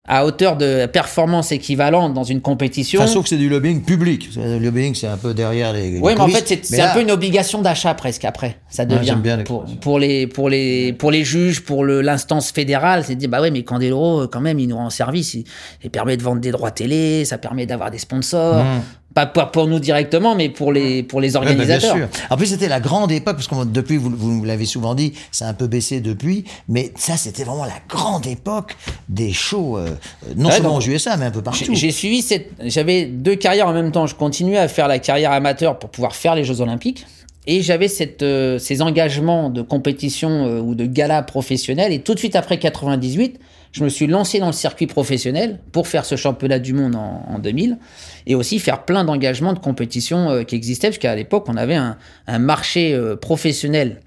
À hauteur de performance équivalente dans une compétition. Enfin, sauf que c'est du lobbying public. Le lobbying, c'est un peu derrière les. les oui, mais en fait, c'est là- un peu une obligation d'achat presque après. Ça devient j'aime bien les pour, les pour les pour les juges, pour l'instance fédérale, c'est de dire bah ouais, mais Candeloro quand même, il nous rend service, il, il permet de vendre des droits télé, ça permet d'avoir des sponsors, Mmh. Pas pour, nous directement, mais pour les pour les Ouais, bah, bien organisateurs. sûr. En plus, c'était la grande époque, parce que depuis, vous, vous l'avez souvent dit, ça a un peu baissé depuis, mais ça, c'était vraiment la grande époque des shows, euh, non Ouais, seulement aux USA, mais un peu partout. J'ai suivi cette. J'avais deux carrières en même temps. Je continuais à faire la carrière amateur pour pouvoir faire les Jeux Olympiques. Et j'avais euh, ces engagements de compétition euh, ou de gala professionnel. Et tout de suite après 98, je me suis lancé dans le circuit professionnel pour faire ce championnat du monde en, en 2000 et aussi faire plein d'engagements de compétition euh, qui existaient, parce l'époque, on avait un, marché professionnel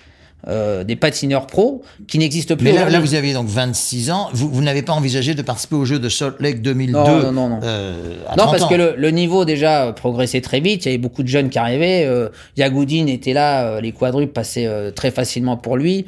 euh, des patineurs pros qui n'existe plus Mais là, vous aviez donc 26 ans. Vous, vous n'avez pas envisagé de participer aux Jeux de Salt Lake 2002 Non, non, non, non. euh, à Non, 30 parce ans. que le, le niveau déjà progressait très vite. Il y avait beaucoup de jeunes qui arrivaient. Euh, Yagoudine était là. euh, les quadruples passaient euh, très facilement pour lui.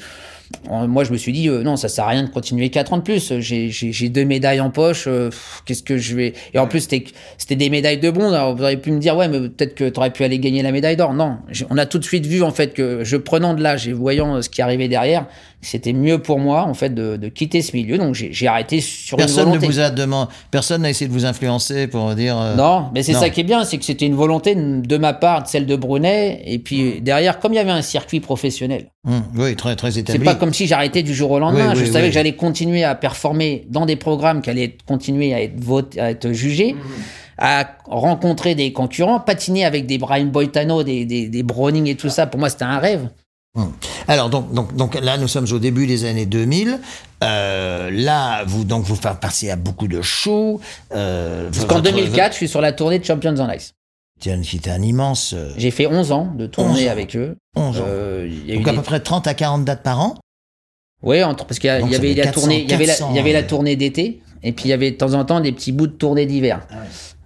Moi, je me suis dit, euh, non, ça sert à rien de continuer 4 ans de plus. J'ai- deux médailles en poche. euh, Qu'est-ce que je vais. Et en plus, c'était c'était des médailles de bronze. Alors, vous auriez pu me dire, ouais, mais peut-être que tu aurais pu aller gagner la médaille d'or. Non. On a tout de suite vu, en fait, que je prenant de l'âge et voyant euh, ce qui arrivait derrière, c'était mieux pour moi, en fait, de, de quitter ce milieu. Donc, j'ai j'ai arrêté sur une Personne ne volonté. vous a demandé, personne n'a essayé de vous influencer pour dire. euh, Non, mais c'est ça qui est bien, c'est que c'était une volonté de ma part, de celle de Brunet, et puis derrière, comme il y avait un circuit professionnel, hum, oui, très, très c'est établi. pas comme si j'arrêtais du jour au lendemain. Oui, je oui, savais oui. que j'allais continuer à performer dans des programmes qui allaient continuer à être votés, à être jugés, Mhm. à rencontrer des concurrents, patiner avec des Brian Boitano, des, des, des Browning et tout ça. Pour moi, c'était un rêve. Alors donc, donc, donc là, nous sommes au début des années 2000. Euh, là, vous donc vous faites partie à beaucoup de shows. Euh, Parce qu'en 2004, je suis sur la tournée de Champions on Ice. Tiens, qui était un immense. euh, J'ai fait 11 ans de tournée 11 ans. avec eux. 11 ans. Euh, y a donc à des- peu près 30 à 40 dates par an? Oui, entre, parce qu'il y, avait la 400, tournée, il y avait la, 400, il y avait la ouais. tournée d'été, et puis il y avait de temps en temps des petits bouts de tournée d'hiver.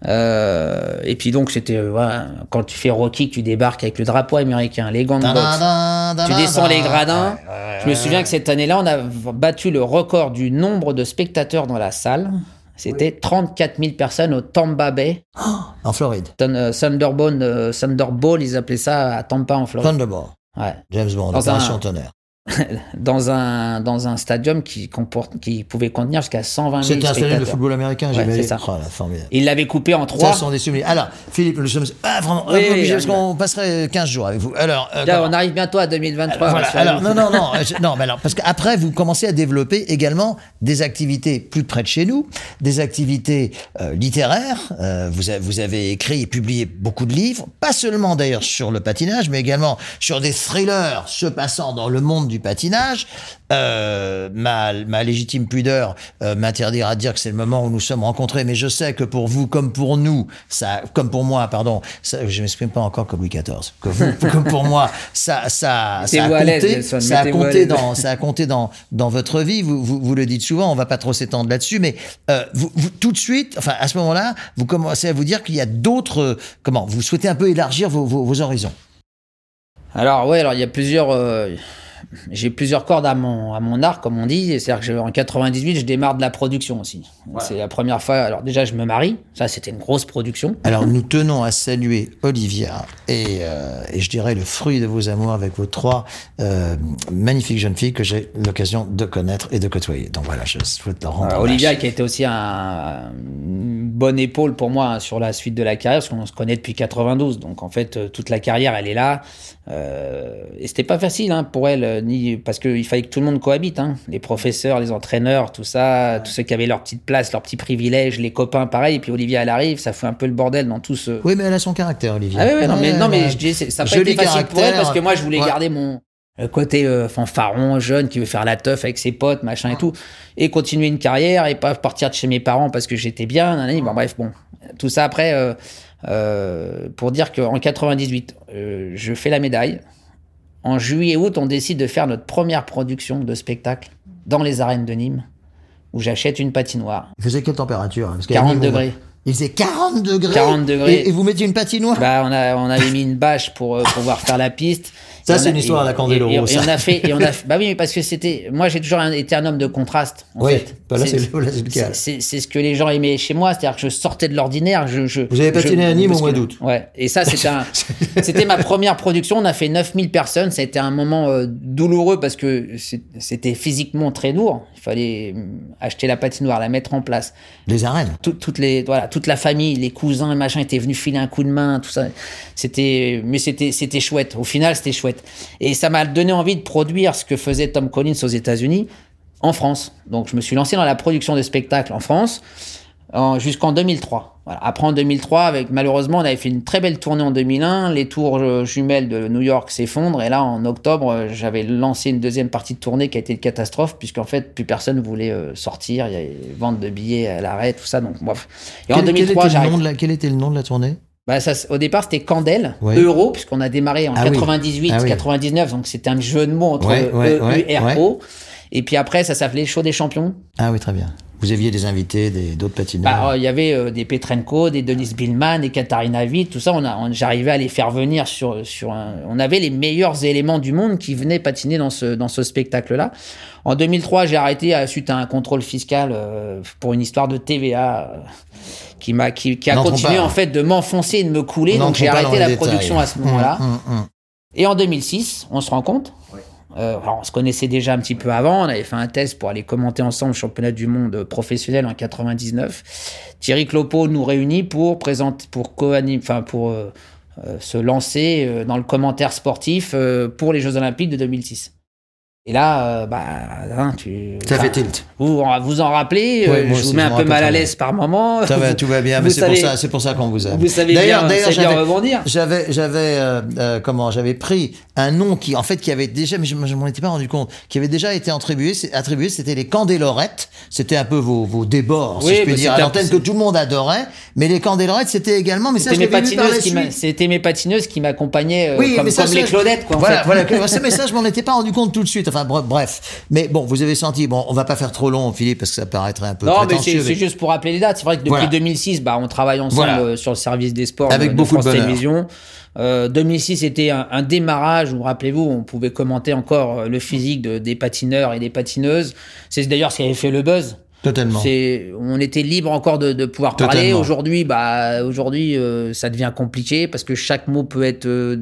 Euh, et puis donc c'était euh, voilà, quand tu fais Rocky, que tu débarques avec le drapeau américain, les gants de boxe, tu descends les gradins. Je me souviens que cette année-là, on a battu le record du nombre de spectateurs dans la salle. C'était 34 000 personnes au Tampa Bay, En Floride. Euh, Thunderball, ils appelaient ça à Tampa en Floride. Thunderball. Ouais. James Bond. Dans Opération un- Tonnerre. dans un dans un stadium qui comporte qui pouvait contenir jusqu'à 120 000 C'était un stadium de football américain, Ouais, c'est ça. Oh, formidable. Il l'avait coupé en Ça, trois. ce sont des souvenirs. Alors, Philippe, nous sommes ah, vraiment Oui, obligés oui, parce qu'on passerait 15 jours avec vous. Alors, euh, Là, on arrive bientôt à 2023. Voilà, rassurez-vous. alors, non, non, non, euh, je- non, mais alors, parce qu'après, vous commencez à développer également des activités plus près de chez nous, des activités euh, littéraires. Euh, vous, avez, vous avez écrit et publié beaucoup de livres, pas seulement d'ailleurs sur le patinage, mais également sur des thrillers se passant dans le monde du patinage. Euh, ma, ma légitime pudeur euh, m'interdira de dire que c'est le moment où nous sommes rencontrés, mais je sais que pour vous, comme pour nous, ça, comme pour moi, pardon, ça, je m'exprime pas encore comme Louis XIV, que vous, comme pour moi, ça, ça, ça a compté, Nelson, ça a compté dans, ça a compté dans, dans votre vie. Vous, vous, vous le dites souvent, on va pas trop s'étendre là-dessus, mais euh, vous, vous- tout de suite, enfin à ce moment-là, vous commencez à vous dire qu'il y a d'autres, euh, comment, vous souhaitez un peu élargir vos, vos, vos horizons? Alors ouais, alors il y a plusieurs. euh, j'ai plusieurs cordes à mon, à mon arc, comme on dit. C'est-à-dire que je- en 98, je démarre de la production aussi. C'est la première fois. Alors déjà, je me marie. Ça, c'était une grosse production. Alors nous tenons à saluer Olivia et, euh, et je dirais le fruit de vos amours avec vos trois euh, magnifiques jeunes filles que j'ai l'occasion de connaître et de côtoyer. Donc voilà, je souhaite leur rendre. Hommage. Olivia, qui a été aussi un, une bonne épaule pour moi hein, sur la suite de la carrière, parce qu'on se connaît depuis 92. Donc en fait, euh, toute la carrière, elle est là. Euh, et c'était pas facile hein, pour elle, euh, ni parce qu'il fallait que tout le monde cohabite. Hein. Les professeurs, les entraîneurs, tout ça, tous ceux qui avaient leur petite place, leurs petits privilèges, les copains, pareil. Et puis Olivia, elle arrive, ça fait un peu le bordel dans tout ce. Oui, mais elle a son caractère, Olivia. Ah oui, oui, non, mais, non, mais je dis, ça n'a pas été facile pour elle parce que moi, je voulais Ouais. garder mon. le côté euh, fanfaron, jeune, qui veut faire la teuf avec ses potes, machin et tout, et continuer une carrière et pas partir de chez mes parents parce que j'étais bien. Bon, bref, bon, tout ça après, euh, euh, pour dire qu'en 98, euh, je fais la médaille. En juillet août, on décide de faire notre première production de spectacle dans les arènes de Nîmes, où j'achète une patinoire. Il faisait quelle température hein Parce qu'à 40 Nîmes, on- degrés. Il faisait 40 degrés. 40 degrés. Et, et vous mettiez une patinoire? Bah, on, a, on avait mis une bâche pour euh, pouvoir faire la piste. Ça, c'est une histoire à la et- Candeloro, Et, et on a fait, et on a, bah oui, mais parce que c'était, moi j'ai toujours un- été un homme de contraste. En Oui, fait. bah là, c'est le- cas. c'est- ce que les gens aimaient chez moi, c'est-à-dire que je sortais de l'ordinaire. Je, je, Vous avez patiné à Nîmes au mois d'août. Ouais, et ça c'était ma première production. On a fait 9000 personnes. Ça a été un moment euh, douloureux parce que c'était physiquement très lourd. Il fallait hum, acheter la patinoire, la mettre en place Les arènes. tout- toutes les voilà toute la famille les cousins machin étaient venus filer un coup de main tout ça c'était mais c'était c'était chouette au final c'était chouette et ça m'a donné envie de produire ce que faisait Tom Collins aux États-Unis en France. Donc je me suis lancé dans la production de spectacles en France en- jusqu'en 2003 voilà. après en 2003 avec malheureusement on avait fait une très belle tournée en 2001 les tours euh, jumelles de New York s'effondrent. Et là en octobre euh, j'avais lancé une deuxième partie de tournée qui a été une catastrophe puisqu'en fait plus personne voulait euh, sortir. Il y avait vente de billets à l'arrêt tout ça. Donc bref. Et en Quel, quel 2003 était le j'arrive. nom de la, quel était le nom de la tournée? Bah, ça, au départ, c'était Candel, Ouais. Euro, puisqu'on a démarré en Ah oui. 98, Ah oui. 99, donc c'était un jeu de mots entre Ouais, ouais, E, ouais, U, R, O. Et puis après, ça s'appelait Show des champions. Ah oui, très bien. Vous aviez des invités, des- d'autres patineurs. Bah, euh, il y avait euh, des Petrenko, des Denis Billman, des Katharina Witt, tout ça. On a, on- j'arrivais à les faire venir sur, sur un, on avait les meilleurs éléments du monde qui venaient patiner dans ce, dans ce spectacle-là. En 2003, j'ai arrêté à, suite à un contrôle fiscal euh, pour une histoire de TVA euh, qui m'a, qui, qui a N'entrons continué pas. en fait de m'enfoncer et de me couler. Donc j'ai arrêté la production à ce moment-là. Hum, hum, hum. Et en 2006, on se rend compte. Euh, on se connaissait déjà un petit peu avant. On avait fait un test pour aller commenter ensemble le championnat du monde professionnel en 99. Thierry Clopo nous réunit pour présenter, pour co enfin pour euh, euh, se lancer euh, dans le commentaire sportif euh, pour les Jeux Olympiques de 2006. Et là, euh, bah, hein, tu. Ça fait tilt. Vous vous en rappelez Ouais, euh, Je vous mets un peu mal à l'aise par moment. Ça va, tout va bien, mais c'est pour ça, c'est pour ça qu'on vous aime. Vous savez D'ailleurs, d'ailleurs, j'avais- rebondir. J'avais, j'avais, euh, euh, comment, j'avais pris un nom qui, en fait, qui avait déjà, mais je, m'en étais pas rendu compte, qui avait déjà été attribué, attribué, c'était les Candélorettes. C'était un peu vos, vos débords, Oui, si je puis bah, dire, à l'antenne que tout le monde adorait. Mais les Candélorettes, c'était également, mais ça, C'était je mes, patineuses qui c'était mes patineuses qui m'accompagnaient Oui, comme, mais ça, ça, les Claudettes, Voilà, voilà. Ce message, je m'en étais pas rendu compte tout de suite. Enfin, bre- bref. Mais bon, vous avez senti, bon, on va pas faire trop long, Philippe, parce que ça paraîtrait un peu Non, mais prétentieux. c'est juste pour rappeler les dates. C'est vrai que depuis Voilà. 2006, bah, on travaille ensemble Voilà. euh, sur le service des sports Avec de, beaucoup de France. Télévisions. Euh, 2006 c'était un, un démarrage où, rappelez-vous, on pouvait commenter encore euh, le physique de- des patineurs et des patineuses. C'est d'ailleurs ce qui avait fait le buzz. Totalement. On était libre encore de, de pouvoir parler. Totalement. Aujourd'hui, bah, aujourd'hui, euh, ça devient compliqué parce que chaque mot peut être euh,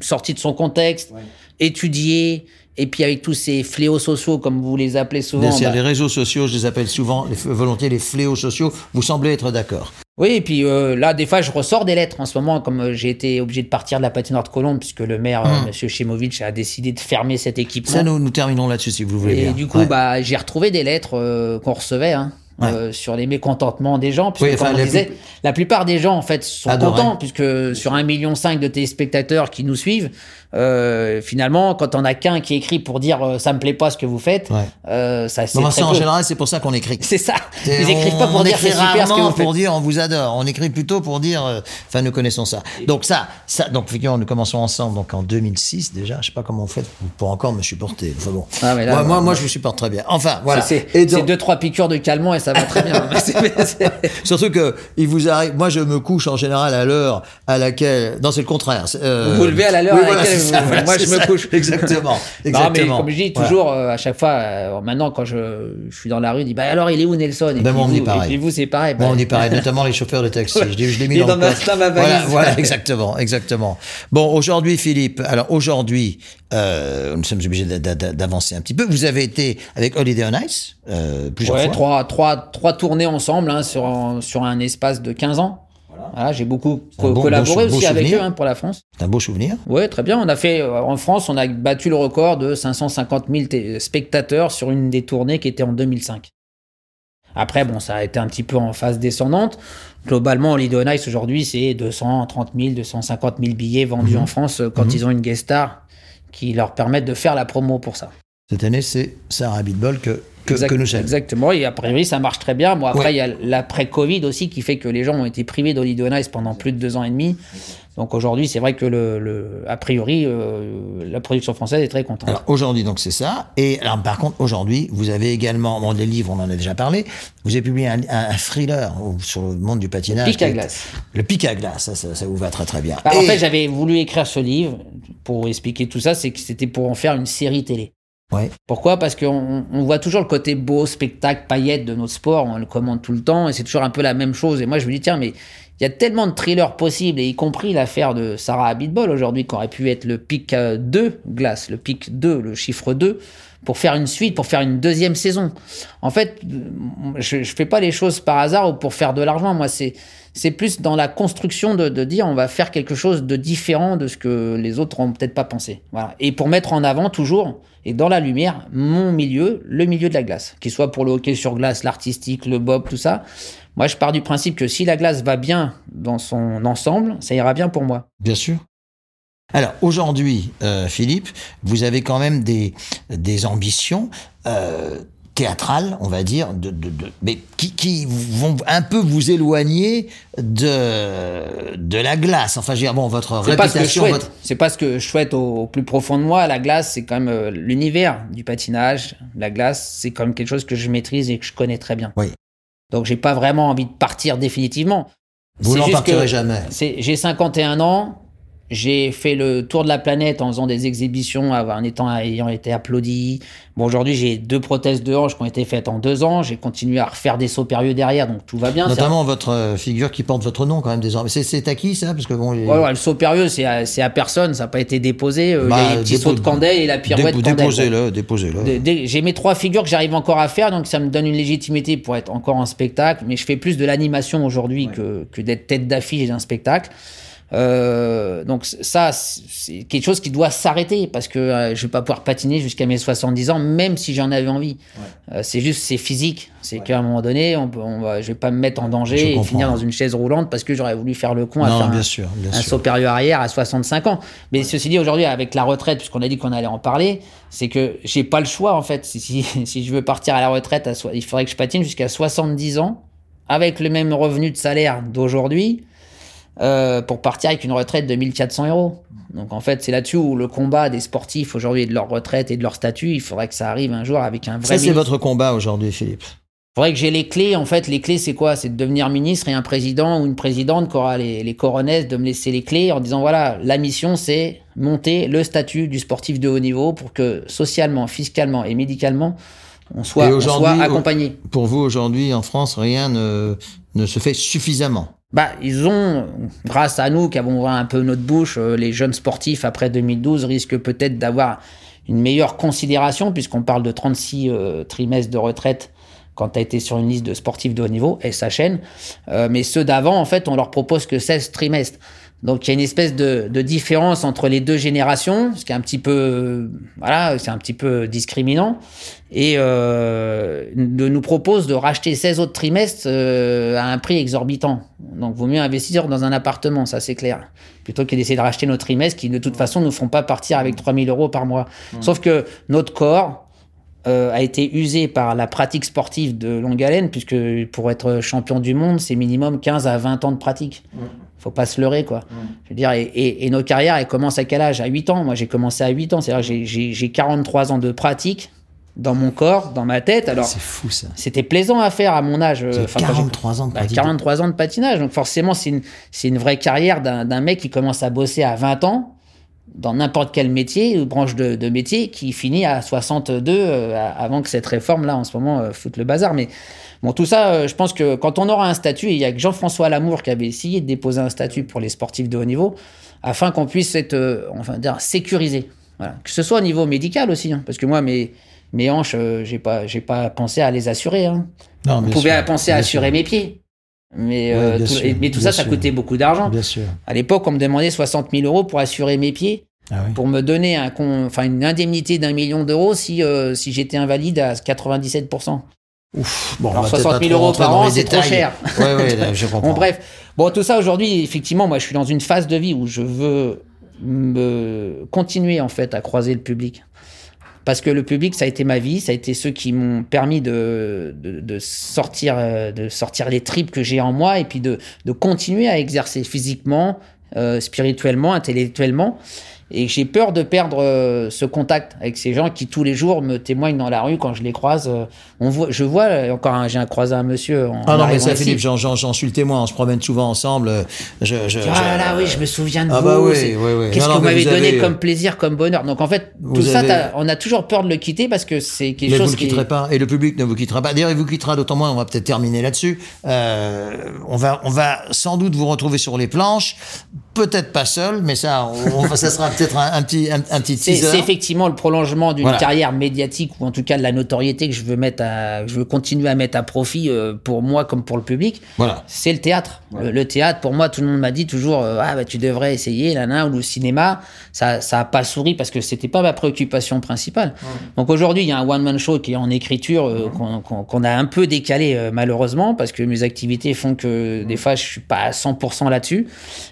sorti de son contexte, étudié, et puis avec tous ces fléaux sociaux, comme vous les appelez souvent. Bien sûr, bah, les réseaux sociaux, je les appelle souvent, les, volontiers les fléaux sociaux. Vous semblez être d'accord. Oui, et puis euh, là, des fois, je ressors des lettres en ce moment, comme euh, j'ai été obligé de partir de la patinoire de Colombe, puisque le maire, euh, Monsieur Chemovic, a décidé de fermer cette équipement. Ça, nous, nous terminons là-dessus, si vous le voulez Et bien. du coup, Ouais. bah, j'ai retrouvé des lettres euh, qu'on recevait hein, Ouais. euh, sur les mécontentements des gens. Puisque, Oui, enfin, comme on la disait, plus- la plupart des gens, en fait, sont Adoraient. contents, puisque sur 1,5 million de téléspectateurs qui nous suivent, euh, finalement, quand on a qu'un qui écrit pour dire euh, ça me plaît pas ce que vous faites, Ouais. euh, ça c'est Non, ça, en peu. général, c'est pour ça qu'on écrit. C'est ça. Ils écrivent pas on- pour on dire c'est super ce que vous faites. pour dire on vous adore. On écrit plutôt pour dire, euh, enfin, nous connaissons ça. Donc ça, ça, donc effectivement, nous commençons ensemble donc en 2006 déjà. Je sais pas comment vous faites pour encore me supporter. Enfin bon. Ah, là, moi, moi, je vous supporte très bien. Enfin, voilà. C'est deux trois piqûres de calmant et ça va très bien. Surtout que il vous arrive. Moi, je me couche en général à l'heure à laquelle. Non, c'est le contraire. Euh, Vous vous levez à la l'heure oui, à voilà, laquelle vous- ça, voilà, moi, je me couche. Exactement. Non, mais Exactement. comme je dis Voilà. toujours euh, à chaque fois, euh, maintenant quand je, je suis dans la rue, je dis bah alors il est où Nelson? Et, Ben, puis on vous, pareil. et puis vous c'est pareil. Bah, on dit pareil, notamment les chauffeurs de taxi. Je, dis- je l'ai mis est dans, dans ma- dans ma Voilà, valise. voilà, exactement, exactement. Bon, aujourd'hui, Philippe, alors aujourd'hui, nous sommes obligés d'a- d'a- d'avancer un petit peu. Vous avez été avec Holiday on Ice plusieurs ouais, fois. trois, trois, trois tournées ensemble hein, sur, un, sur un espace de 15 ans. Voilà, j'ai beaucoup co- Un bon- collaboré beau aussi beau avec souvenir. eux hein, pour la France. C'est un beau souvenir. Ouais, très bien. On a fait euh, en France, on a battu le record de 550 000 té- spectateurs sur une des tournées qui était en 2005. Après, bon, ça a été un petit peu en phase descendante. Globalement, Holiday on Ice aujourd'hui, c'est 230 000, 250 000 billets vendus en France euh, quand ils ont une guest star qui leur permettent de faire la promo pour ça. Cette année, c'est Sarah Bitbol que, que, Exact- que nous saluons. Exactement, et a priori ça marche très bien. Bon, après, Ouais. il y a l'après-Covid aussi qui fait que les gens ont été privés d'Holly on Ice pendant plus de deux ans et demi. Donc aujourd'hui, c'est vrai que, le, le- a priori, euh, la production française est très contente. Alors aujourd'hui, donc c'est ça. Et alors, par contre, aujourd'hui, vous avez également, bon, des livres, on en a déjà parlé. Vous avez publié un, un- thriller sur le monde du patinage. Pic à est- glace. Le pic à glace, ça, ça, ça vous va très très bien. Bah, En fait, j'avais voulu écrire ce livre pour expliquer tout ça, c'est que c'était pour en faire une série télé. Ouais. Pourquoi? Parce qu'on on voit toujours le côté beau, spectacle, paillettes de notre sport, on le commande tout le temps et c'est toujours un peu la même chose. Et moi, je me dis, tiens, mais il y a tellement de thrillers possibles, et y compris l'affaire de Sarah Abitbol aujourd'hui, qui aurait pu être le pic euh, 2 glace, le pic 2, le chiffre 2, pour faire une suite, pour faire une deuxième saison. En fait, euh, je, je fais pas les choses par hasard ou pour faire de l'argent. Moi, c'est c'est plus dans la construction de, dire on va faire quelque chose de différent de ce que les autres ont peut-être pas pensé. Voilà. Et pour mettre en avant toujours et dans la lumière mon milieu, le milieu de la glace, qu'il soit pour le hockey sur glace, l'artistique, le bob, tout ça. Moi, je pars du principe que si la glace va bien dans son ensemble, ça ira bien pour moi. Bien sûr. Alors aujourd'hui, euh, Philippe, vous avez quand même des, des ambitions euh, théâtrales, on va dire, de, de, de- mais qui, qui vont un peu vous éloigner de, de la glace. Enfin, je veux dire, bon, votre C'est pas ce que je réputation. C'est pas ce que je souhaite au, au plus profond de moi. La glace, c'est quand même euh, l'univers du patinage. La glace, c'est quand même quelque chose que je maîtrise et que je connais très bien. Oui. Donc, j'ai pas vraiment envie de partir définitivement. Vous n'en partirez jamais. J'ai 51 ans. J'ai fait le tour de la planète en faisant des exhibitions, en étant ayant été applaudi. Bon, aujourd'hui, j'ai deux prothèses de hanche qui ont été faites en deux ans. J'ai continué à refaire des sauts périlleux derrière, donc tout va bien. Notamment votre euh, figure qui porte votre nom quand même désormais. C'est, c'est à qui ça? Parce que bon, Ouais, ouais, le saut périlleux, c'est à, c'est à personne, ça n'a pas été déposé. Euh, Bah, les petits sauts de candelle et la pirouette déposez-le, déposez-le. Dé- dé- J'ai mes trois figures que j'arrive encore à faire, donc ça me donne une légitimité pour être encore en spectacle. Mais je fais plus de l'animation aujourd'hui que, que d'être tête d'affiche d'un spectacle. Euh, donc ça, c'est quelque chose qui doit s'arrêter parce que euh, je vais pas pouvoir patiner jusqu'à mes 70 ans, même si j'en avais envie. Euh, c'est juste, c'est physique. C'est qu'à un moment donné, on peut, on va, je vais pas me mettre en danger et finir dans une chaise roulante parce que j'aurais voulu faire le con à Non, faire bien un- sûr, bien un sûr. saut périlleux arrière à 65 ans. Mais ceci dit, aujourd'hui, avec la retraite, puisqu'on a dit qu'on allait en parler, c'est que j'ai pas le choix, en fait. Si, si, si je veux partir à la retraite, à so- il faudrait que je patine jusqu'à 70 ans, avec le même revenu de salaire d'aujourd'hui, euh, pour partir avec une retraite de 1400 euros. Donc, en fait, c'est là-dessus où le combat des sportifs aujourd'hui et de leur retraite et de leur statut, il faudrait que ça arrive un jour avec un vrai Ça, c'est votre combat aujourd'hui, Philippe. faudrait que j'ai les clés. En fait, les clés, c'est quoi? C'est de devenir ministre et un président ou une présidente qui aura les, les coronesses de me laisser les clés en disant voilà, la mission, c'est monter le statut du sportif de haut niveau pour que socialement, fiscalement et médicalement, on soit, on soit accompagné. Pour vous, aujourd'hui, en France, rien ne, ne se fait suffisamment. Bah, ils ont, grâce à nous qui avons ouvert un peu notre bouche, euh, les jeunes sportifs après 2012 risquent peut-être d'avoir une meilleure considération puisqu'on parle de 36 euh, trimestres de retraite quand tu as été sur une liste de sportifs de haut niveau, SHN. Euh, mais ceux d'avant, en fait, on leur propose que 16 trimestres. Donc il y a une espèce de, de différence entre les deux générations, ce qui est un petit peu, voilà, c'est un petit peu discriminant, et euh, de nous propose de racheter 16 autres trimestres euh, à un prix exorbitant. Donc vaut mieux investir dans un appartement, ça c'est clair, plutôt que d'essayer de racheter nos trimestres qui de toute façon ne nous font pas partir avec 3000 euros par mois. Sauf que notre corps, euh, a été usé par la pratique sportive de longue haleine, puisque pour être champion du monde, c'est minimum 15 à 20 ans de pratique. Faut pas se leurrer, quoi. Je veux dire, et, et- et nos carrières, elles commencent à quel âge? À 8 ans. Moi, j'ai commencé à 8 ans. C'est-à-dire que j'ai- j'ai j'ai 43 ans de pratique dans mon corps, dans ma tête. Alors, C'est fou, ça. c'était plaisant à faire à mon âge. euh, enfin, quand j'ai- 43 ans de bah, pratique. 43 ans de patinage. Donc forcément, c'est une, une vraie carrière d'un d'un mec qui commence à bosser à 20 ans dans n'importe quel métier ou branche de, de métier qui finit à 62 euh, avant que cette réforme là en ce moment euh, foute le bazar. Mais bon, tout ça, euh, je pense que quand on aura un statut, il y a que Jean-François Lamour qui avait essayé de déposer un statut pour les sportifs de haut niveau afin qu'on puisse être, euh, enfin dire, sécurisé. Voilà. Que ce soit au niveau médical aussi, hein, parce que moi mes mes hanches, euh, j'ai pas j'ai pas pensé à les assurer. Hein. Non, On pouvait sûr, penser à assurer sûr, mes pieds. Mais, Ouais, euh, tout, sûr, mais tout ça, ça coûtait beaucoup d'argent. Bien sûr. À l'époque, on me demandait 60 000 euros pour assurer mes pieds, Ah oui. pour me donner un con- enfin, une indemnité d'un million d'euros si, euh, si j'étais invalide à 97%. Ouf. Bon, on Alors va peut-être 60 pas 000 trop euros par an, c'est trop cher. Ouais, ouais, là, je comprends. Bon, bref. Bon, tout ça aujourd'hui, effectivement, moi, je suis dans une phase de vie où je veux me continuer en fait à croiser le public. Parce que le public, ça a été ma vie, ça a été ceux qui m'ont permis de, de, de sortir, euh, de sortir les tripes que j'ai en moi et puis de, de continuer à exercer physiquement, euh, spirituellement, intellectuellement. Et j'ai peur de perdre euh, ce contact avec ces gens qui tous les jours me témoignent dans la rue quand je les croise. euh, on voit, je vois euh, encore, j'ai un croisé un monsieur. En, Ah non, mais ça. Philippe, j'en, j'en- j'en suis le témoin. On se promène souvent ensemble. euh, Je, je, Ah je- là, oui, je me souviens de Ah vous. bah oui, oui, oui. Qu'est-ce que vous m'avez vous donné avez- comme plaisir, comme bonheur Donc en fait, Vous tout ça, avez- t'as- on a toujours peur de le quitter parce que c'est quelque Mais vous chose ne qui. quitterez pas, et le public ne vous quittera pas. D'ailleurs, il vous quittera d'autant moins, on va peut-être terminer là-dessus. Euh, on, va, on va sans doute vous retrouver sur les planches, peut-être pas seul, mais ça, on, ça sera peut-être un, un petit, un, un petit teaser. c'est effectivement le prolongement d'une Voilà. carrière médiatique ou en tout cas de la notoriété que je veux mettre à, je veux continuer à mettre à profit euh, pour moi comme pour le public. Voilà. C'est le théâtre. Le, le théâtre, pour moi, tout le monde m'a dit toujours euh, ah bah tu devrais essayer là, là ou le cinéma. Ça, ça a pas souri parce que c'était pas ma préoccupation principale. Donc aujourd'hui, il y a un one man show qui est en écriture euh, qu'on qu'on- qu'on a un peu décalé euh, malheureusement parce que mes activités font que des fois je suis pas à 100% là-dessus.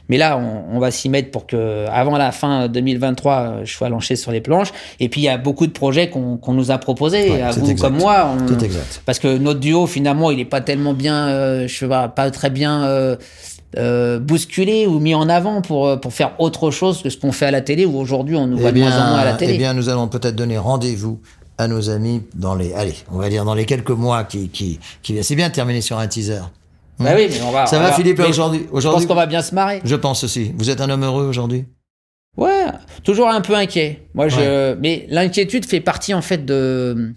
Mais là, on, on va s'y mettre pour que avant la fin 2023, euh, je sois lancé sur les planches. Et puis il y a beaucoup de projets qu'on nous a proposés Ouais, à vous exact. comme moi. on- exact. parce que notre duo, finalement, il est pas tellement bien, euh, je sais pas, pas très bien euh, euh, bousculé ou mis en avant pour, euh, pour faire autre chose que ce qu'on fait à la télé, où aujourd'hui on nous voit Eh de moins en moins à la bien, télé. eh bien, nous allons peut-être donner rendez-vous à nos amis dans les, allez, on va dire dans les quelques mois qui, qui, qui viennent. C'est bien de terminer sur un teaser. Bah oui, mais on va. Ça on va, Philippe, aujourd'hui, Je pense qu'on va bien se marrer. Je pense aussi. Vous êtes un homme heureux aujourd'hui? Ouais, toujours un peu inquiet. Moi, je. Mais l'inquiétude fait partie en fait de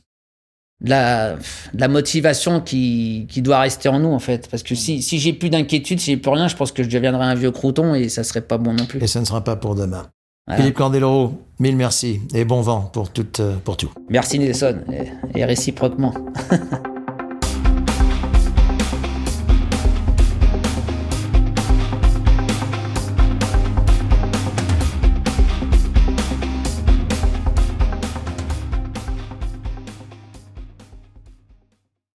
de la, de la motivation qui, qui doit rester en nous en fait parce que si, si j'ai plus d'inquiétude si j'ai plus rien je pense que je deviendrai un vieux crouton et ça serait pas bon non plus Et ce ne sera pas pour demain. Voilà. Philippe Candeloro, mille merci et bon vent pour, tout, euh, pour tout. merci Nelson et- et réciproquement